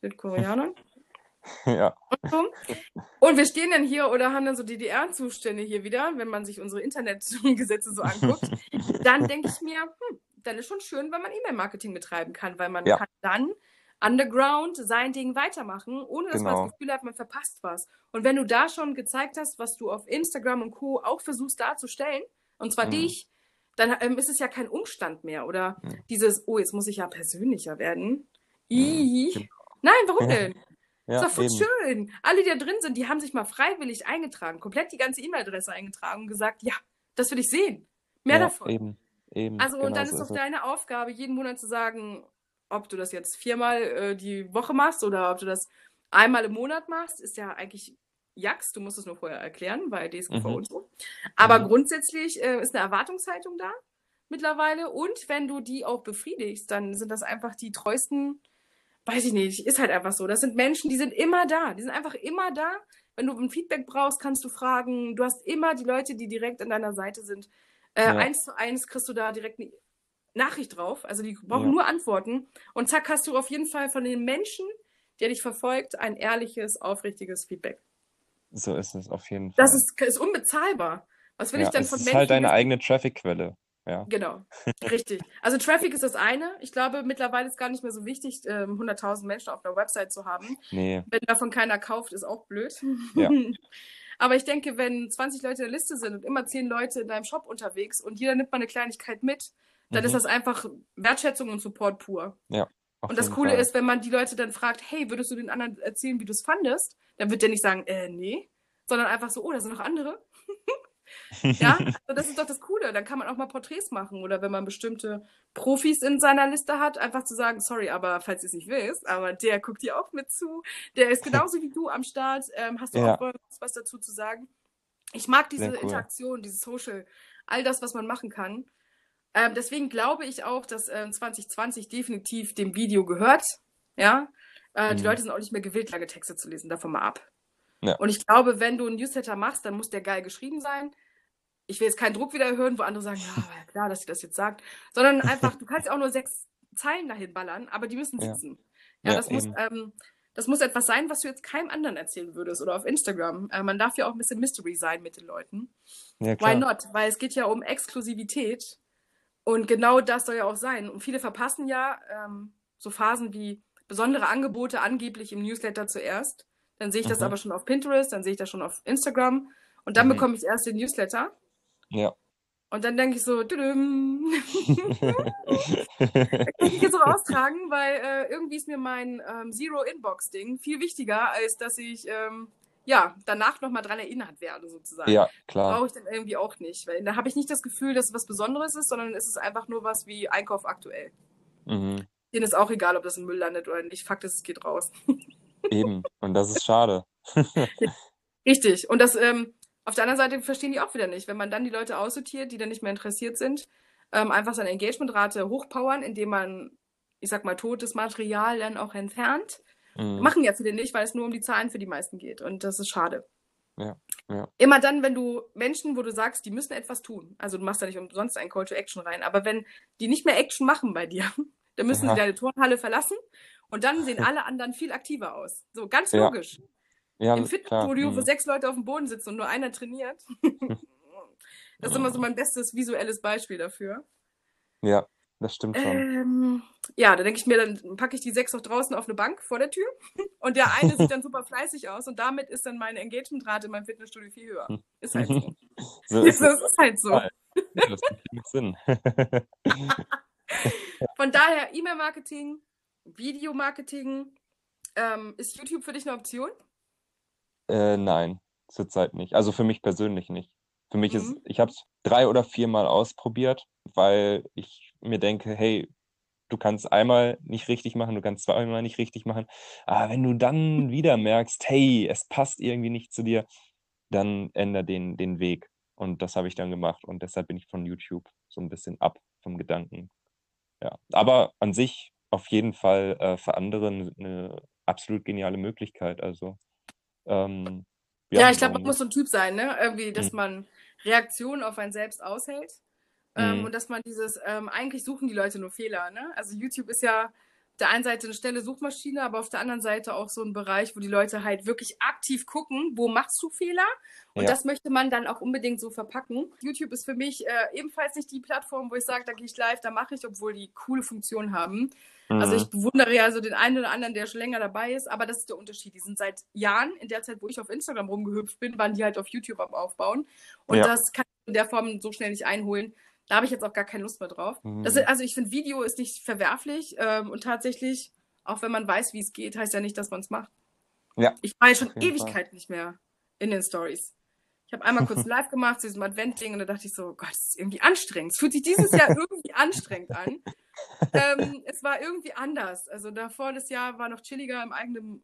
S1: Südkoreanern.
S2: ja.
S1: Und, so. und wir stehen dann hier oder haben dann so DDR-Zustände hier wieder, wenn man sich unsere Internetgesetze so anguckt. dann denke ich mir, hm, dann ist schon schön, wenn man E-Mail-Marketing betreiben kann, weil man ja. kann dann underground sein Ding weitermachen, ohne dass genau. man das genau. Gefühl hat, man verpasst was. Und wenn du da schon gezeigt hast, was du auf Instagram und Co. auch versuchst darzustellen, und zwar mhm. dich, dann ähm, ist es ja kein Umstand mehr. Oder mhm. dieses, oh, jetzt muss ich ja persönlicher werden. Mhm. Nein, warum denn? Ja, ist doch voll schön. Alle, die da drin sind, die haben sich mal freiwillig eingetragen, komplett die ganze E-Mail-Adresse eingetragen und gesagt, ja, das will ich sehen. Mehr ja, davon.
S2: Eben, eben.
S1: Also, genau und dann so ist doch deine Aufgabe, jeden Monat zu sagen, ob du das jetzt viermal äh, die Woche machst oder ob du das einmal im Monat machst, ist ja eigentlich Jax. Du musst es nur vorher erklären bei DSGV mhm. und so. Aber mhm. grundsätzlich äh, ist eine Erwartungshaltung da mittlerweile. Und wenn du die auch befriedigst, dann sind das einfach die treuesten, weiß ich nicht, ist halt einfach so. Das sind Menschen, die sind immer da. Die sind einfach immer da. Wenn du ein Feedback brauchst, kannst du fragen. Du hast immer die Leute, die direkt an deiner Seite sind. Äh, ja. Eins zu eins kriegst du da direkt eine Nachricht drauf. Also die brauchen ja. nur Antworten. Und zack, hast du auf jeden Fall von den Menschen, der dich verfolgt, ein ehrliches, aufrichtiges Feedback.
S2: So ist es auf jeden
S1: Fall. Das ist, ist unbezahllbar. Was will ja, ich denn von
S2: Menschen? Das ist halt deine eigene Traffic-Quelle. Ja.
S1: Genau, richtig. Also Traffic ist das eine. Ich glaube, mittlerweile ist gar nicht mehr so wichtig, 100.000 ähm, Menschen auf einer Website zu haben.
S2: Nee.
S1: Wenn davon keiner kauft, ist auch blöd.
S2: Ja.
S1: Aber ich denke, wenn 20 Leute in der Liste sind und immer 10 Leute in deinem Shop unterwegs und jeder nimmt mal eine Kleinigkeit mit, dann mhm. ist das einfach Wertschätzung und Support pur.
S2: Ja.
S1: Und das Coole Fall. ist, wenn man die Leute dann fragt, hey, würdest du den anderen erzählen, wie du es fandest? Dann wird der nicht sagen, äh, nee, sondern einfach so, oh, da sind noch andere. Ja, also das ist doch das Coole. Dann kann man auch mal Porträts machen oder wenn man bestimmte Profis in seiner Liste hat, einfach zu sagen, sorry, aber falls ihr es nicht wisst, aber der guckt dir auch mit zu. Der ist genauso wie du am Start. Ähm, hast du ja. auch was dazu zu sagen? Ich mag diese cool. Interaktion, diese Social, all das, was man machen kann. Ähm, deswegen glaube ich auch, dass ähm, 2020 definitiv dem Video gehört. Ja, äh, mhm. die Leute sind auch nicht mehr gewillt, lange Texte zu lesen, davon mal ab. Ja. Und ich glaube, wenn du einen Newsletter machst, dann muss der geil geschrieben sein. Ich will jetzt keinen Druck wieder hören, wo andere sagen, ja, ja klar, dass sie das jetzt sagt, sondern einfach, du kannst ja auch nur sechs Zeilen dahin ballern, aber die müssen sitzen. Ja, ja das muss, ähm, das muss etwas sein, was du jetzt keinem anderen erzählen würdest oder auf Instagram. Äh, man darf ja auch ein bisschen Mystery sein mit den Leuten. Ja, Why not? Weil es geht ja um Exklusivität und genau das soll ja auch sein. Und viele verpassen ja ähm, so Phasen wie besondere Angebote angeblich im Newsletter zuerst. Dann sehe ich das mhm. aber schon auf Pinterest, dann sehe ich das schon auf Instagram und dann mhm. bekomme ich erst den Newsletter.
S2: Ja.
S1: Und dann denke ich so, düdüm. kann ich jetzt so austragen, weil äh, irgendwie ist mir mein ähm, Zero-Inbox-Ding viel wichtiger, als dass ich ähm, ja danach nochmal dran erinnert werde, sozusagen.
S2: Ja, klar.
S1: Brauche ich dann irgendwie auch nicht, weil da habe ich nicht das Gefühl, dass es was Besonderes ist, sondern es ist einfach nur was wie Einkauf aktuell. Mhm. Denen ist auch egal, ob das in Müll landet oder nicht. Fakt ist, es geht raus.
S2: Eben. Und das ist schade.
S1: Richtig. Und das, ähm, auf der anderen Seite verstehen die auch wieder nicht. Wenn man dann die Leute aussortiert, die dann nicht mehr interessiert sind, ähm, einfach seine Engagementrate hochpowern, indem man, ich sag mal, totes Material dann auch entfernt. Mhm. Machen ja viele nicht, weil es nur um die Zahlen für die meisten geht. Und das ist schade.
S2: Ja, ja.
S1: Immer dann, wenn du Menschen, wo du sagst, die müssen etwas tun, also du machst da nicht umsonst einen Call to Action rein, aber wenn die nicht mehr Action machen bei dir, dann müssen Aha. sie deine Turnhalle verlassen und dann sehen alle anderen viel aktiver aus. So, ganz logisch. Ja, Im Fitnessstudio, wo mhm. sechs Leute auf dem Boden sitzen und nur einer trainiert. das ist immer so mein bestes visuelles Beispiel dafür.
S2: Ja, das stimmt schon.
S1: Ähm, ja, da denke ich mir, dann packe ich die sechs auch draußen auf eine Bank vor der Tür und der eine sieht dann super fleißig aus und damit ist dann meine Engagementrate in meinem Fitnessstudio viel höher. Ist halt so. so ist das ist halt so. Das macht Sinn. Von daher E-Mail-Marketing, Videomarketing. Ähm, ist YouTube für dich eine Option?
S2: Äh, nein, zurzeit nicht. Also für mich persönlich nicht. Für mich mhm. ist, ich habe es drei oder viermal ausprobiert, weil ich mir denke, hey, du kannst einmal nicht richtig machen, du kannst zweimal nicht richtig machen. Aber wenn du dann wieder merkst, hey, es passt irgendwie nicht zu dir, dann ändere den, den Weg. Und das habe ich dann gemacht. Und deshalb bin ich von YouTube so ein bisschen ab vom Gedanken. Ja, aber an sich auf jeden Fall äh, für andere eine absolut geniale Möglichkeit. Also ähm,
S1: ja, ja, ich glaube, man muss so ein Typ sein, ne? Irgendwie, dass mhm. man Reaktionen auf einen selbst aushält. Ähm, mhm. Und dass man dieses, ähm, eigentlich suchen die Leute nur Fehler, ne? Also YouTube ist ja der einen Seite eine schnelle Suchmaschine, aber auf der anderen Seite auch so ein Bereich, wo die Leute halt wirklich aktiv gucken, wo machst du Fehler? Und ja. das möchte man dann auch unbedingt so verpacken. YouTube ist für mich äh, ebenfalls nicht die Plattform, wo ich sage, da gehe ich live, da mache ich, obwohl die coole Funktionen haben. Mhm. Also ich bewundere ja so den einen oder anderen, der schon länger dabei ist, aber das ist der Unterschied. Die sind seit Jahren, in der Zeit, wo ich auf Instagram rumgehüpft bin, waren die halt auf YouTube am Aufbauen. Und ja. das kann ich in der Form so schnell nicht einholen. Da habe ich jetzt auch gar keine Lust mehr drauf. Mhm. Das, also ich finde, Video ist nicht verwerflich ähm, und tatsächlich, auch wenn man weiß, wie es geht, heißt ja nicht, dass man es macht. Ja. Ich war ja schon Ewigkeit nicht mehr in den Stories. Ich habe einmal kurz live gemacht zu diesem Advent-Ding und da dachte ich so, Gott, das ist irgendwie anstrengend. Es fühlt sich dieses Jahr irgendwie anstrengend an. Ähm, es war irgendwie anders. Also davor das Jahr war noch chilliger im eigenen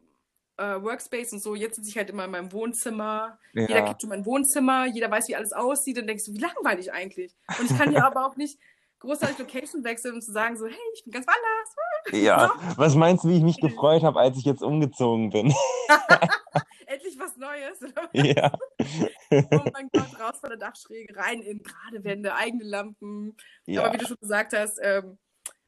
S1: äh, Workspace und so. Jetzt sitze ich halt immer in meinem Wohnzimmer. Ja. Jeder kennt schon mein Wohnzimmer, jeder weiß, wie alles aussieht und denkst du, wie langweilig eigentlich. Und ich kann hier aber auch nicht großartig Location wechseln und zu sagen so, hey, ich bin ganz woanders.
S2: Ja, so. was meinst du, wie ich mich gefreut habe, als ich jetzt umgezogen bin?
S1: Endlich was Neues.
S2: ja.
S1: oh mein Gott, raus von der Dachschräge, rein in gerade Wände, eigene Lampen. Ja. Aber wie du schon gesagt hast, ähm,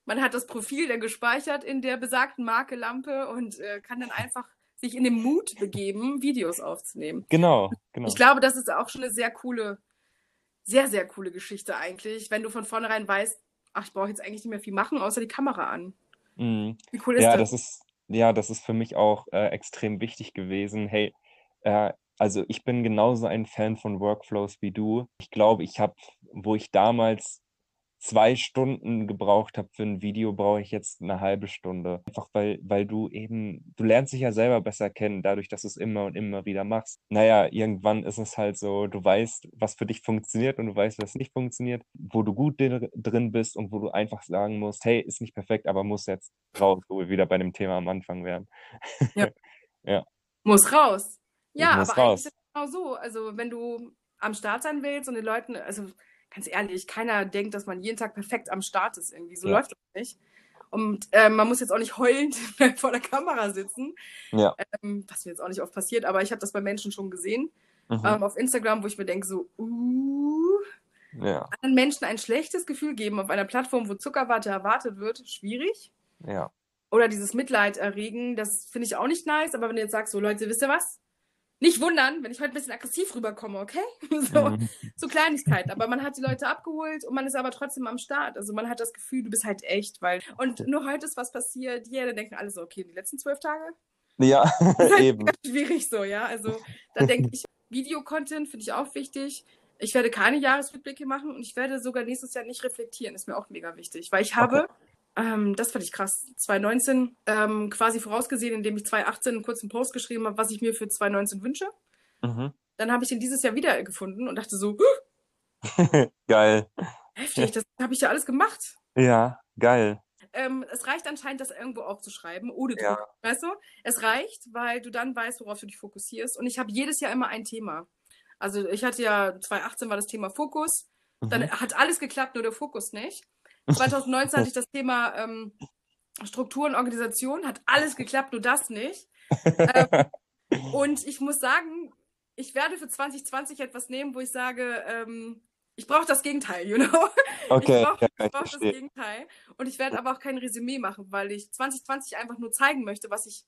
S1: man hat das Profil dann gespeichert in der besagten Marke Lampe und äh, kann dann einfach sich in den Mut begeben, Videos aufzunehmen.
S2: Genau, genau.
S1: Ich glaube, das ist auch schon eine sehr coole, sehr, sehr coole Geschichte eigentlich, wenn du von vornherein weißt, ach, ich brauche jetzt eigentlich nicht mehr viel machen, außer die Kamera an.
S2: Mhm. Wie cool ist ja, das? das ist, ja, das ist für mich auch äh, extrem wichtig gewesen. Hey, äh, also ich bin genauso ein Fan von Workflows wie du. Ich glaube, ich habe, wo ich damals zwei Stunden gebraucht habe für ein Video, brauche ich jetzt eine halbe Stunde. Einfach weil, weil du eben, du lernst dich ja selber besser kennen, dadurch, dass du es immer und immer wieder machst. Naja, irgendwann ist es halt so, du weißt, was für dich funktioniert und du weißt, was nicht funktioniert, wo du gut drin bist und wo du einfach sagen musst, hey, ist nicht perfekt, aber muss jetzt raus, wo wir wieder bei dem Thema am Anfang wären.
S1: Ja.
S2: ja.
S1: Muss raus. Ja,
S2: muss
S1: aber
S2: raus.
S1: eigentlich ist es genau so. Also wenn du am Start sein willst und den Leuten, also ganz ehrlich, keiner denkt, dass man jeden Tag perfekt am Start ist irgendwie. So
S2: Ja.
S1: läuft das nicht. Und äh, man muss jetzt auch nicht heulend vor der Kamera sitzen,
S2: Ja.
S1: ähm, was mir jetzt auch nicht oft passiert, aber ich habe das bei Menschen schon gesehen
S2: Mhm.
S1: ähm, auf Instagram, wo ich mir denke, so, uh,
S2: Ja.
S1: anderen Menschen ein schlechtes Gefühl geben auf einer Plattform, wo Zuckerwatte erwartet wird, schwierig.
S2: Ja.
S1: Oder dieses Mitleid erregen, das finde ich auch nicht nice. Aber wenn du jetzt sagst, so Leute, wisst ihr was? Nicht wundern, wenn ich heute ein bisschen aggressiv rüberkomme, okay? So, so Kleinigkeiten. Aber man hat die Leute abgeholt und man ist aber trotzdem am Start. Also man hat das Gefühl, du bist halt echt, weil. Und nur heute ist was passiert. Ja, dann denken alle so, okay, die letzten zwölf Tage?
S2: Ja,
S1: halt
S2: eben.
S1: schwierig so, ja. Also da denke ich, Videocontent finde ich auch wichtig. Ich werde keine Jahresrückblicke machen und ich werde sogar nächstes Jahr nicht reflektieren. Ist mir auch mega wichtig, weil ich habe, ähm, das fand ich krass, 2019 ähm, quasi vorausgesehen, indem ich 2018 einen kurzen Post geschrieben habe, was ich mir für 2019 wünsche.
S2: Mhm.
S1: Dann habe ich ihn dieses Jahr wieder gefunden und dachte so,
S2: Geil.
S1: heftig, das habe ich ja alles gemacht.
S2: Ja, geil.
S1: Ähm, es reicht anscheinend, das irgendwo aufzuschreiben, ohne Druck.
S2: Ja.
S1: Weißt du? Es reicht, weil du dann weißt, worauf du dich fokussierst. Und ich habe jedes Jahr immer ein Thema. Also ich hatte ja, 2018 war das Thema Fokus. Dann
S2: Mhm.
S1: hat alles geklappt, nur der Fokus nicht. 2019 hatte ich das Thema ähm, Struktur und Organisation. Hat alles geklappt, nur das nicht. Ähm, und ich muss sagen, ich werde für 2020 etwas nehmen, wo ich sage, ähm, ich brauche das Gegenteil, you know?
S2: Okay,
S1: ich brauche
S2: ja,
S1: brauch das. Gegenteil. Und ich werde aber auch kein Resümee machen, weil ich 2020 einfach nur zeigen möchte, was ich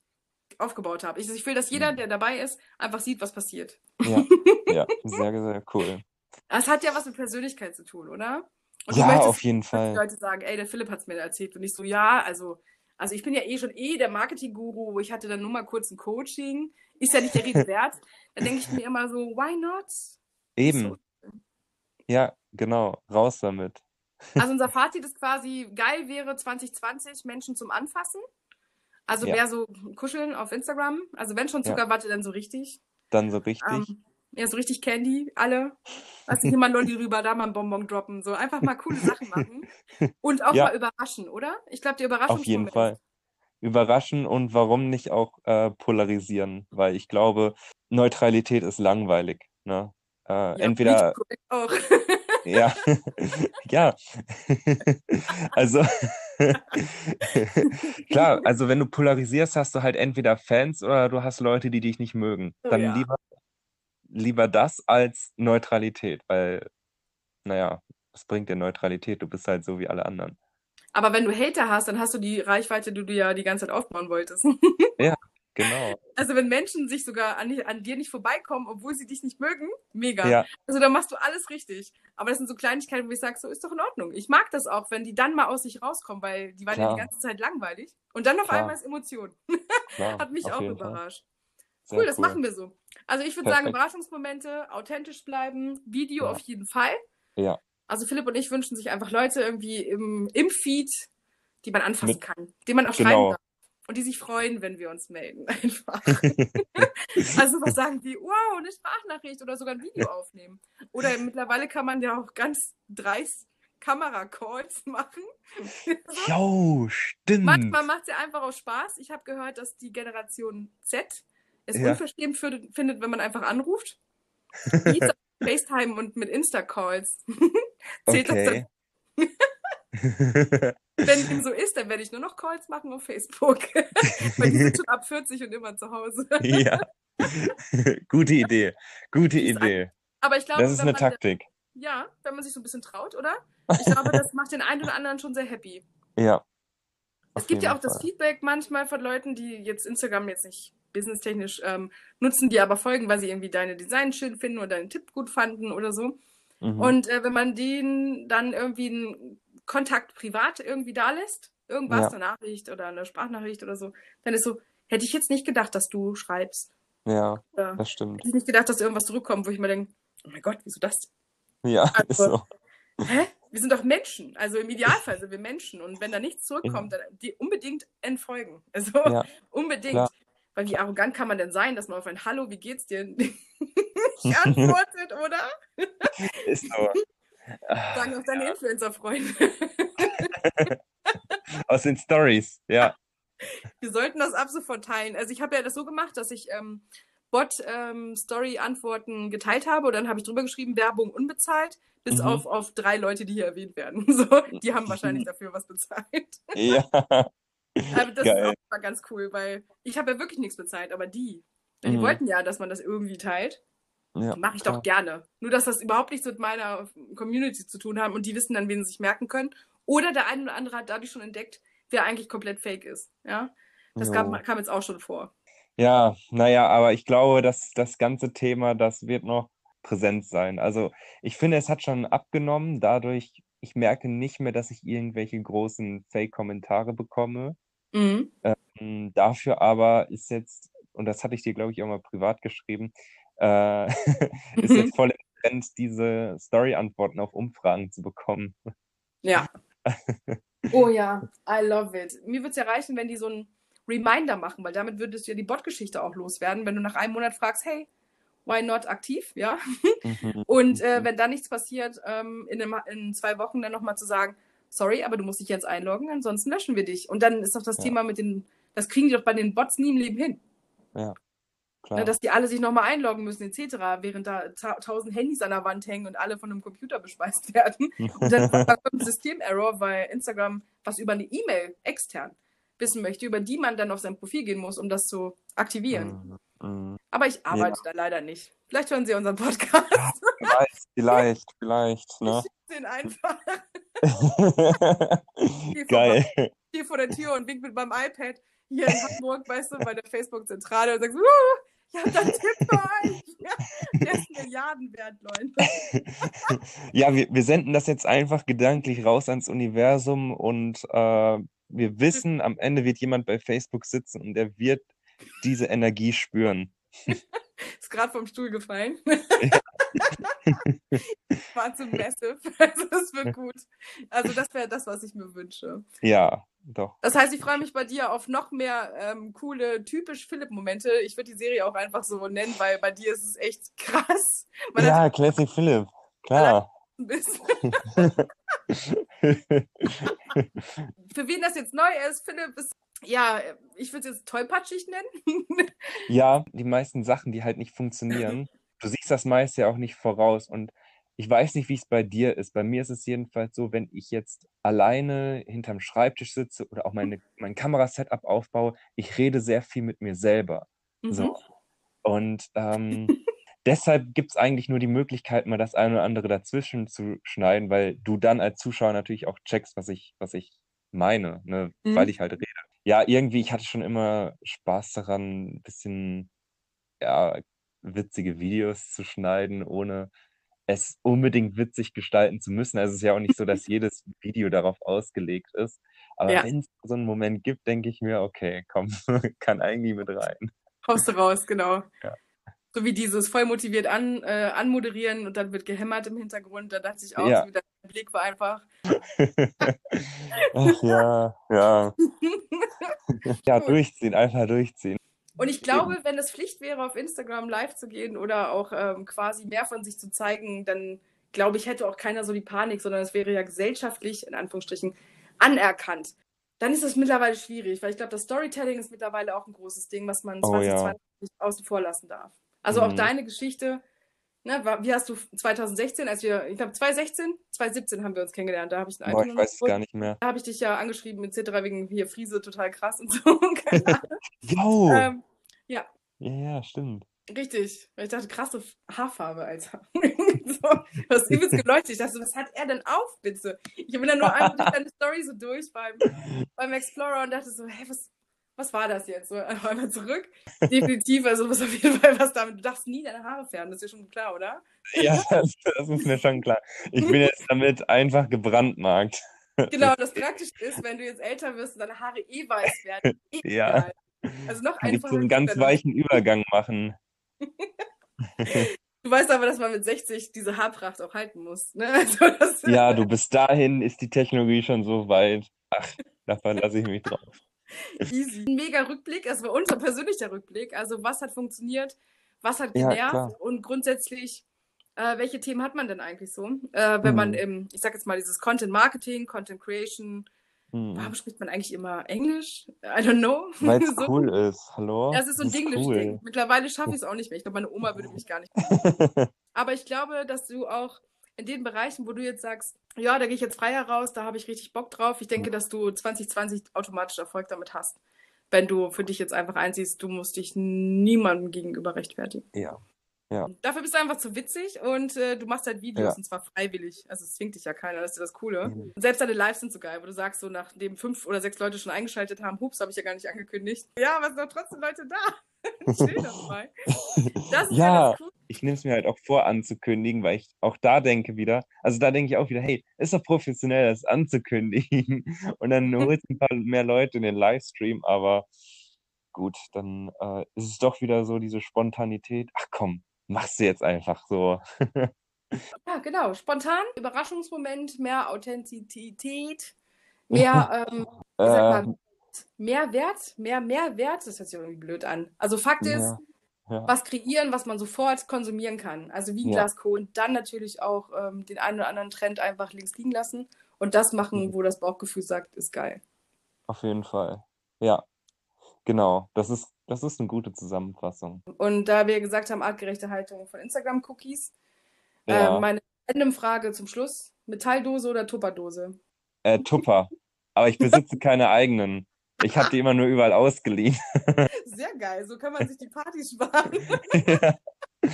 S1: aufgebaut habe. Ich, ich will, dass jeder,
S2: Mhm.
S1: der dabei ist, einfach sieht, was passiert.
S2: Ja, ja, sehr, sehr cool.
S1: Das hat ja was mit Persönlichkeit zu tun, oder? Und
S2: Ja,
S1: möchtest,
S2: auf jeden
S1: dass die
S2: Fall.
S1: Leute sagen, ey, der Philipp hat es mir erzählt. Und ich so, ja, also, also ich bin ja eh schon eh der Marketing-Guru. Ich hatte dann nur mal kurz ein Coaching. Ist ja nicht der Rede wert. Dann denke ich mir immer so, why not?
S2: Eben.
S1: So.
S2: Ja, genau. Raus damit.
S1: Also unser Fazit ist quasi, geil wäre 2020 Menschen zum Anfassen. Also
S2: Ja.
S1: mehr so kuscheln auf Instagram. Also wenn schon
S2: Ja.
S1: Zuckerwatte, dann so richtig.
S2: Dann so richtig.
S1: Ähm, ja, so richtig Candy, alle. Lass nicht immer ein Lolli rüber, da mal ein Bonbon droppen. So einfach mal coole Sachen machen. Und auch
S2: Ja.
S1: mal überraschen, oder? Ich glaube, die
S2: Auf
S1: Überraschungsmoment.
S2: jeden Fall. Überraschen und warum nicht auch äh, polarisieren? Weil ich glaube, Neutralität ist langweilig. Ne? Äh,
S1: Ja,
S2: entweder,
S1: auch.
S2: ja, ja. also, klar, also wenn du polarisierst, hast du halt entweder Fans oder du hast Leute, die dich nicht mögen.
S1: Oh
S2: Dann
S1: ja.
S2: lieber, lieber das als Neutralität, weil, naja, was bringt dir Neutralität? Du bist halt so wie alle anderen.
S1: Aber wenn du Hater hast, dann hast du die Reichweite, die du ja die ganze Zeit aufbauen wolltest.
S2: Genau.
S1: Also wenn Menschen sich sogar an, an dir nicht vorbeikommen, obwohl sie dich nicht mögen, mega.
S2: Ja,
S1: Also da machst du alles richtig. Aber das sind so Kleinigkeiten, wo ich sage, so ist doch in Ordnung. Ich mag das auch, wenn die dann mal aus sich rauskommen, weil die waren ja
S2: Klar.
S1: die ganze Zeit langweilig. Und dann auf
S2: Klar.
S1: einmal ist Emotion. Hat mich
S2: auf
S1: auch
S2: jeden Fall. Sehr
S1: Cool, das machen wir so. Also ich würde sagen. Überraschungsmomente, authentisch bleiben, Video
S2: Ja.
S1: auf jeden Fall.
S2: Ja.
S1: Also Philipp und ich wünschen sich einfach Leute irgendwie im, im Feed, die man anfassen
S2: Mit-
S1: kann, die man auch schreiben
S2: Genau.
S1: darf. Und die sich freuen, wenn wir uns melden. Einfach. Also was sagen die, wow, eine Sprachnachricht oder sogar ein Video aufnehmen. Oder mittlerweile kann man ja auch ganz dreist Kameracalls machen.
S2: Jo, stimmt.
S1: Manchmal macht es ja einfach auch Spaß. Ich habe gehört, dass die Generation Z es
S2: Ja.
S1: unverschämt für, findet, wenn man einfach anruft. FaceTime und mit Insta-Calls. Zählt
S2: Okay.
S1: das dann? Wenn dem so ist, dann werde ich nur noch Calls machen auf Facebook. Weil die sind schon ab 40 und immer zu Hause.
S2: ja. Gute Idee. Gute Idee.
S1: Aber ich glaube,
S2: Das ist eine Taktik.
S1: ja, wenn man sich so ein bisschen traut, oder? Ich glaube, das macht den einen oder anderen schon sehr happy.
S2: Ja.
S1: Es gibt ja auch das
S2: Fall.
S1: Feedback manchmal von Leuten, die jetzt Instagram jetzt nicht businesstechnisch ähm, nutzen, die aber folgen, weil sie irgendwie deine Designs schön finden oder deinen Tipp gut fanden oder so.
S2: Mhm.
S1: Und äh, wenn man denen dann irgendwie einen Kontakt privat irgendwie da lässt, irgendwas,
S2: Ja.
S1: eine Nachricht oder eine Sprachnachricht oder so, dann ist so, hätte ich jetzt nicht gedacht, dass du schreibst.
S2: Ja,
S1: Oder
S2: das stimmt.
S1: hätte ich nicht gedacht, dass irgendwas zurückkommt, wo ich mir denke, oh mein Gott, wieso das?
S2: Ja,
S1: Also-
S2: ist so.
S1: Hä? Wir sind doch Menschen. Also im Idealfall sind wir Menschen. Und wenn da nichts zurückkommt, dann die unbedingt entfolgen. Also ja, unbedingt. Klar. Weil wie arrogant kann man denn sein, dass man auf ein Hallo, wie geht's dir nicht antwortet, oder? Ist so. Sagen auch deine ja. Influencer-Freunde.
S2: Aus den Stories, ja.
S1: Wir sollten das ab sofort teilen. Also ich habe ja das so gemacht, dass ich ähm, Bot-Story-Antworten ähm, geteilt habe und dann habe ich drüber geschrieben, Werbung unbezahlt, bis mhm. auf, auf drei Leute, die hier erwähnt werden. So, die haben wahrscheinlich dafür was bezahlt. Ja. aber das Geil. ist auch mal ganz cool, weil ich habe ja wirklich nichts bezahlt, aber die, die mhm. wollten ja, dass man das irgendwie teilt. Ja, Mache ich klar. doch gerne. Nur, dass das überhaupt nichts mit meiner Community zu tun hat und die wissen dann, wen sie sich merken können. Oder der eine oder andere hat dadurch schon entdeckt, wer eigentlich komplett fake ist. Ja, das gab, kam jetzt auch schon vor.
S2: Ja, naja, aber ich glaube, dass das ganze Thema, das wird noch präsent sein. Also ich finde, es hat schon abgenommen. Dadurch, ich merke nicht mehr, dass ich irgendwelche großen Fake-Kommentare bekomme. Mhm. Ähm, dafür aber ist jetzt, und das hatte ich dir, glaube ich, auch mal privat geschrieben, äh, ist jetzt voll im Trend, diese Story-Antworten auf Umfragen zu bekommen.
S1: Ja. Oh ja, I love it. Mir würde es ja reichen, wenn die so ein Reminder machen, weil damit würdest du ja die Bot-Geschichte auch loswerden, wenn du nach einem Monat fragst, hey, why not aktiv, ja? Mhm. Und äh, wenn da nichts passiert, ähm, in, einem, in zwei Wochen dann nochmal zu sagen, sorry, aber du musst dich jetzt einloggen, ansonsten löschen wir dich. Und dann ist doch das ja. Thema mit den, das kriegen die doch bei den Bots nie im Leben hin.
S2: Ja.
S1: Klar. Ne, dass die alle sich nochmal einloggen müssen, etc., während da ta tausend Handys an der Wand hängen und alle von einem Computer bespeist werden. Und dann kommt ein Systemerror, weil Instagram was über eine E-Mail extern wissen möchte, über die man dann auf sein Profil gehen muss, um das zu aktivieren. Mm, mm. Aber ich arbeite ja. da leider nicht. Vielleicht hören Sie unseren Podcast. Ja,
S2: vielleicht, vielleicht, vielleicht. Ne?
S1: Ich den einfach.
S2: Geil.
S1: Hier vor der Tür und wink mit meinem iPad hier in Hamburg, weißt du, bei der Facebook-Zentrale und sagst, uh, ja, dann Tipp für euch. Ja, der ist Milliarden wert, Leute.
S2: ja, wir, wir senden das jetzt einfach gedanklich raus ans Universum und äh, wir wissen, am Ende wird jemand bei Facebook sitzen und der wird diese Energie spüren.
S1: ist gerade vom Stuhl gefallen. Ja. War zu massive. Also das wird gut. Also das wäre das, was ich mir wünsche.
S2: Ja, doch.
S1: Das heißt, ich freue mich bei dir auf noch mehr ähm, coole, typisch Philipp-Momente. Ich würde die Serie auch einfach so nennen, weil bei dir ist es echt krass.
S2: Man ja, Classic Philipp, klar.
S1: Für wen das jetzt neu ist, Philipp ist ja, ich würde es jetzt tollpatschig nennen.
S2: ja, die meisten Sachen, die halt nicht funktionieren. Du siehst das meist ja auch nicht voraus. Und ich weiß nicht, wie es bei dir ist. Bei mir ist es jedenfalls so, wenn ich jetzt alleine hinterm Schreibtisch sitze oder auch meine, mein Kamerasetup aufbaue, ich rede sehr viel mit mir selber. Mhm. So. Und ähm, deshalb gibt es eigentlich nur die Möglichkeit, mal das eine oder andere dazwischen zu schneiden, weil du dann als Zuschauer natürlich auch checkst, was ich, was ich meine, ne? Mhm. weil ich halt rede ja, irgendwie, ich hatte schon immer Spaß daran, ein bisschen, ja, witzige Videos zu schneiden, ohne es unbedingt witzig gestalten zu müssen. Also es ist ja auch nicht so, dass jedes Video darauf ausgelegt ist. Aber ja. wenn es so einen Moment gibt, denke ich mir, okay, komm, kann eigentlich mit rein.
S1: Haust du raus, genau. Ja. So wie dieses voll motiviert an, äh, anmoderieren und dann wird gehämmert im Hintergrund. Da dachte ich auch, ja. so, der Blick war einfach.
S2: Ach ja, ja. ja, durchziehen, einfach durchziehen.
S1: Und ich glaube, wenn es Pflicht wäre, auf Instagram live zu gehen oder auch ähm, quasi mehr von sich zu zeigen, dann glaube ich, hätte auch keiner so die Panik, sondern es wäre ja gesellschaftlich, in Anführungsstrichen, anerkannt. Dann ist es mittlerweile schwierig, weil ich glaube, das Storytelling ist mittlerweile auch ein großes Ding, was man 2020 oh, ja. außen vor lassen darf. Also mhm. auch deine Geschichte, ne, wie hast du 2016, als wir, ich glaube 2016, 2017 haben wir uns kennengelernt, da habe ich
S2: einen Boah, ich weiß es gar nicht mehr.
S1: Da habe ich dich ja angeschrieben etc. wegen hier Friese total krass und so.
S2: Jo.
S1: ähm, ja.
S2: Ja, ja, stimmt.
S1: Richtig. Ich dachte, krasse Haarfarbe, Alter. so, du hast übelst geleuchtet. Ich dachte, was hat er denn auf, bitte? Ich bin dann nur einmal durch deine Story so durch beim, beim Explorer und dachte so, hey, was, was war das jetzt? So, einmal zurück. Definitiv, also was auf jeden Fall was damit. Du darfst nie deine Haare färben, das ist ja schon klar, oder?
S2: Ja, das, das ist mir schon klar. Ich bin jetzt damit einfach gebrandmarkt.
S1: Genau, das Praktische ist, wenn du jetzt älter wirst und deine Haare eh weiß werden.
S2: Eh ja.
S1: Also noch
S2: Kann einfacher. Ich so einen ganz weichen Übergang machen.
S1: Du weißt aber, dass man mit 60 diese Haarpracht auch halten muss. Ne? Also
S2: ja, du, bis dahin ist die Technologie schon so weit. Ach, da verlasse ich mich drauf.
S1: Easy. Ein mega Rückblick, es war unser persönlicher Rückblick. Also was hat funktioniert, was hat genervt ja, und grundsätzlich, äh, welche Themen hat man denn eigentlich so? Äh, wenn hm. man im, ich sag jetzt mal, dieses Content Marketing, Content Creation, hm. Warum spricht man eigentlich immer Englisch? I don't know.
S2: Weil es so. cool ist. Hallo?
S1: Ja, es ist so ein Dinglish-Ding. Cool. Mittlerweile schaffe ich es auch nicht mehr. Ich glaube, meine Oma würde mich gar nicht. Aber ich glaube, dass du auch in den Bereichen, wo du jetzt sagst, ja, da gehe ich jetzt frei heraus, da habe ich richtig Bock drauf. Ich denke, dass du 2020 automatisch Erfolg damit hast. Wenn du für dich jetzt einfach einsiehst, du musst dich niemandem gegenüber rechtfertigen.
S2: Ja, ja.
S1: Dafür bist du einfach zu witzig und äh, du machst halt Videos ja. und zwar freiwillig. Also es zwingt dich ja keiner, das ist das Coole. Mhm. Und selbst deine Lives sind so geil, wo du sagst, so nachdem fünf oder sechs Leute schon eingeschaltet haben, hups, habe ich ja gar nicht angekündigt. Ja, aber es sind doch trotzdem Leute da. Chill dabei.
S2: Das ist ja, ja das cool. Ich nehme es mir halt auch vor anzukündigen, weil ich auch da denke wieder, also da denke ich auch wieder, hey, ist doch professionell, das anzukündigen. Und dann holst du ein paar mehr Leute in den Livestream, aber gut, dann äh, ist es doch wieder so diese Spontanität. Ach komm, machst du jetzt einfach so.
S1: ja, genau. Spontan, Überraschungsmoment, mehr Authentizität, mehr, ähm, äh, mal, ähm. mehr Wert, mehr Mehrwert. Das hört sich irgendwie blöd an. Also Fakt ist, ja, ja. was kreieren, was man sofort konsumieren kann. Also wie ein ja. Glas Kohl. Und dann natürlich auch ähm, den einen oder anderen Trend einfach links liegen lassen und das machen, mhm. wo das Bauchgefühl sagt, ist geil.
S2: Auf jeden Fall. Ja, genau. Das ist das ist eine gute Zusammenfassung.
S1: Und da wir gesagt haben, artgerechte Haltung von Instagram-Cookies, ja. äh, meine random Frage zum Schluss: Metalldose oder Tupperdose?
S2: Äh, Tupper. Aber ich besitze keine eigenen. Ich habe die immer nur überall ausgeliehen.
S1: Sehr geil, so kann man sich die Party sparen. ja.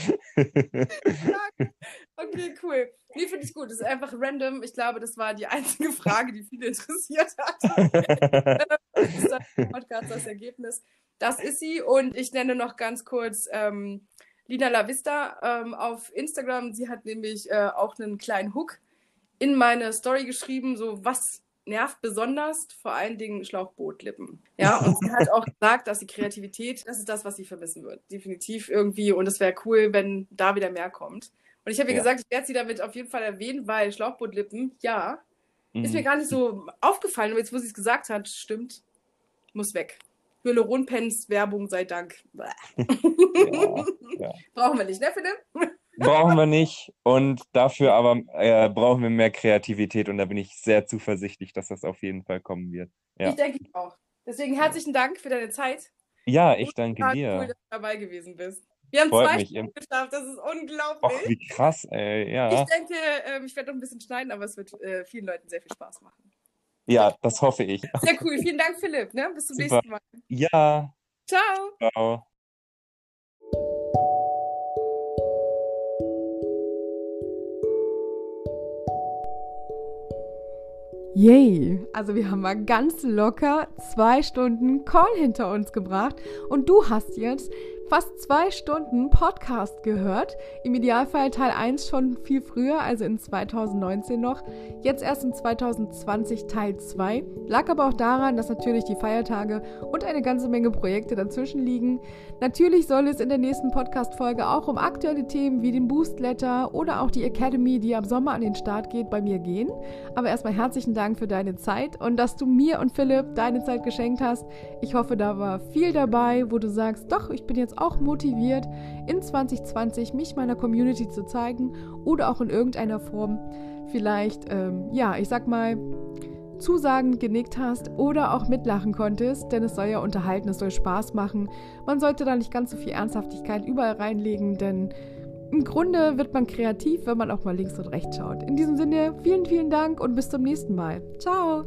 S1: okay, cool. Nee, finde ich gut. Das ist einfach random. Ich glaube, das war die einzige Frage, die viele interessiert hat. das ist das Podcast das Ergebnis. Das ist sie. Und ich nenne noch ganz kurz ähm, Lina Lavista ähm, auf Instagram. Sie hat nämlich äh, auch einen kleinen Hook in meine Story geschrieben, so was nervt besonders, vor allen Dingen Schlauchbootlippen. Ja, und sie hat auch gesagt, dass die Kreativität, das ist das, was sie vermissen wird. Definitiv irgendwie. Und es wäre cool, wenn da wieder mehr kommt. Und ich habe ihr ja. gesagt, ich werde sie damit auf jeden Fall erwähnen, weil Schlauchbootlippen, ja, mhm. ist mir gar nicht so aufgefallen. Aber jetzt, wo sie es gesagt hat, stimmt, muss weg. Hyaluronpens Werbung sei Dank. ja, ja. Brauchen wir nicht, ne, Philipp?
S2: Brauchen wir nicht. Und dafür aber äh, brauchen wir mehr Kreativität. Und da bin ich sehr zuversichtlich, dass das auf jeden Fall kommen wird. Ja.
S1: Ich denke auch. Deswegen herzlichen Dank für deine Zeit.
S2: Ja, ich danke Und dir.
S1: Cool, dass du dabei gewesen bist. Wir haben Freut zwei Stunden geschafft, das ist unglaublich.
S2: Och, wie krass, ey, ja.
S1: Ich denke, äh, ich werde noch ein bisschen schneiden, aber es wird äh, vielen Leuten sehr viel Spaß machen.
S2: Ja, das hoffe ich.
S1: Sehr cool. Vielen Dank, Philipp. Ne? Bis zum Super. nächsten Mal.
S2: Ja.
S1: Ciao.
S2: Ciao.
S3: Yay! Also wir haben mal ganz locker zwei Stunden Call hinter uns gebracht und du hast jetzt fast zwei Stunden Podcast gehört. Im Idealfall Teil 1 schon viel früher, also in 2019 noch. Jetzt erst in 2020 Teil 2. Lag aber auch daran, dass natürlich die Feiertage und eine ganze Menge Projekte dazwischen liegen. Natürlich soll es in der nächsten Podcast-Folge auch um aktuelle Themen wie den Boost Letter oder auch die Academy, die am Sommer an den Start geht, bei mir gehen. Aber erstmal herzlichen Dank für deine Zeit und dass du mir und Philipp deine Zeit geschenkt hast. Ich hoffe, da war viel dabei, wo du sagst, doch, ich bin auch motiviert, in 2020 mich meiner Community zu zeigen oder auch in irgendeiner Form vielleicht, ähm, ja, ich sag mal, Zusagen genickt hast oder auch mitlachen konntest, denn es soll ja unterhalten, es soll Spaß machen. Man sollte da nicht ganz so viel Ernsthaftigkeit überall reinlegen, denn im Grunde wird man kreativ, wenn man auch mal links und rechts schaut. In diesem Sinne, vielen, vielen Dank und bis zum nächsten Mal. Ciao!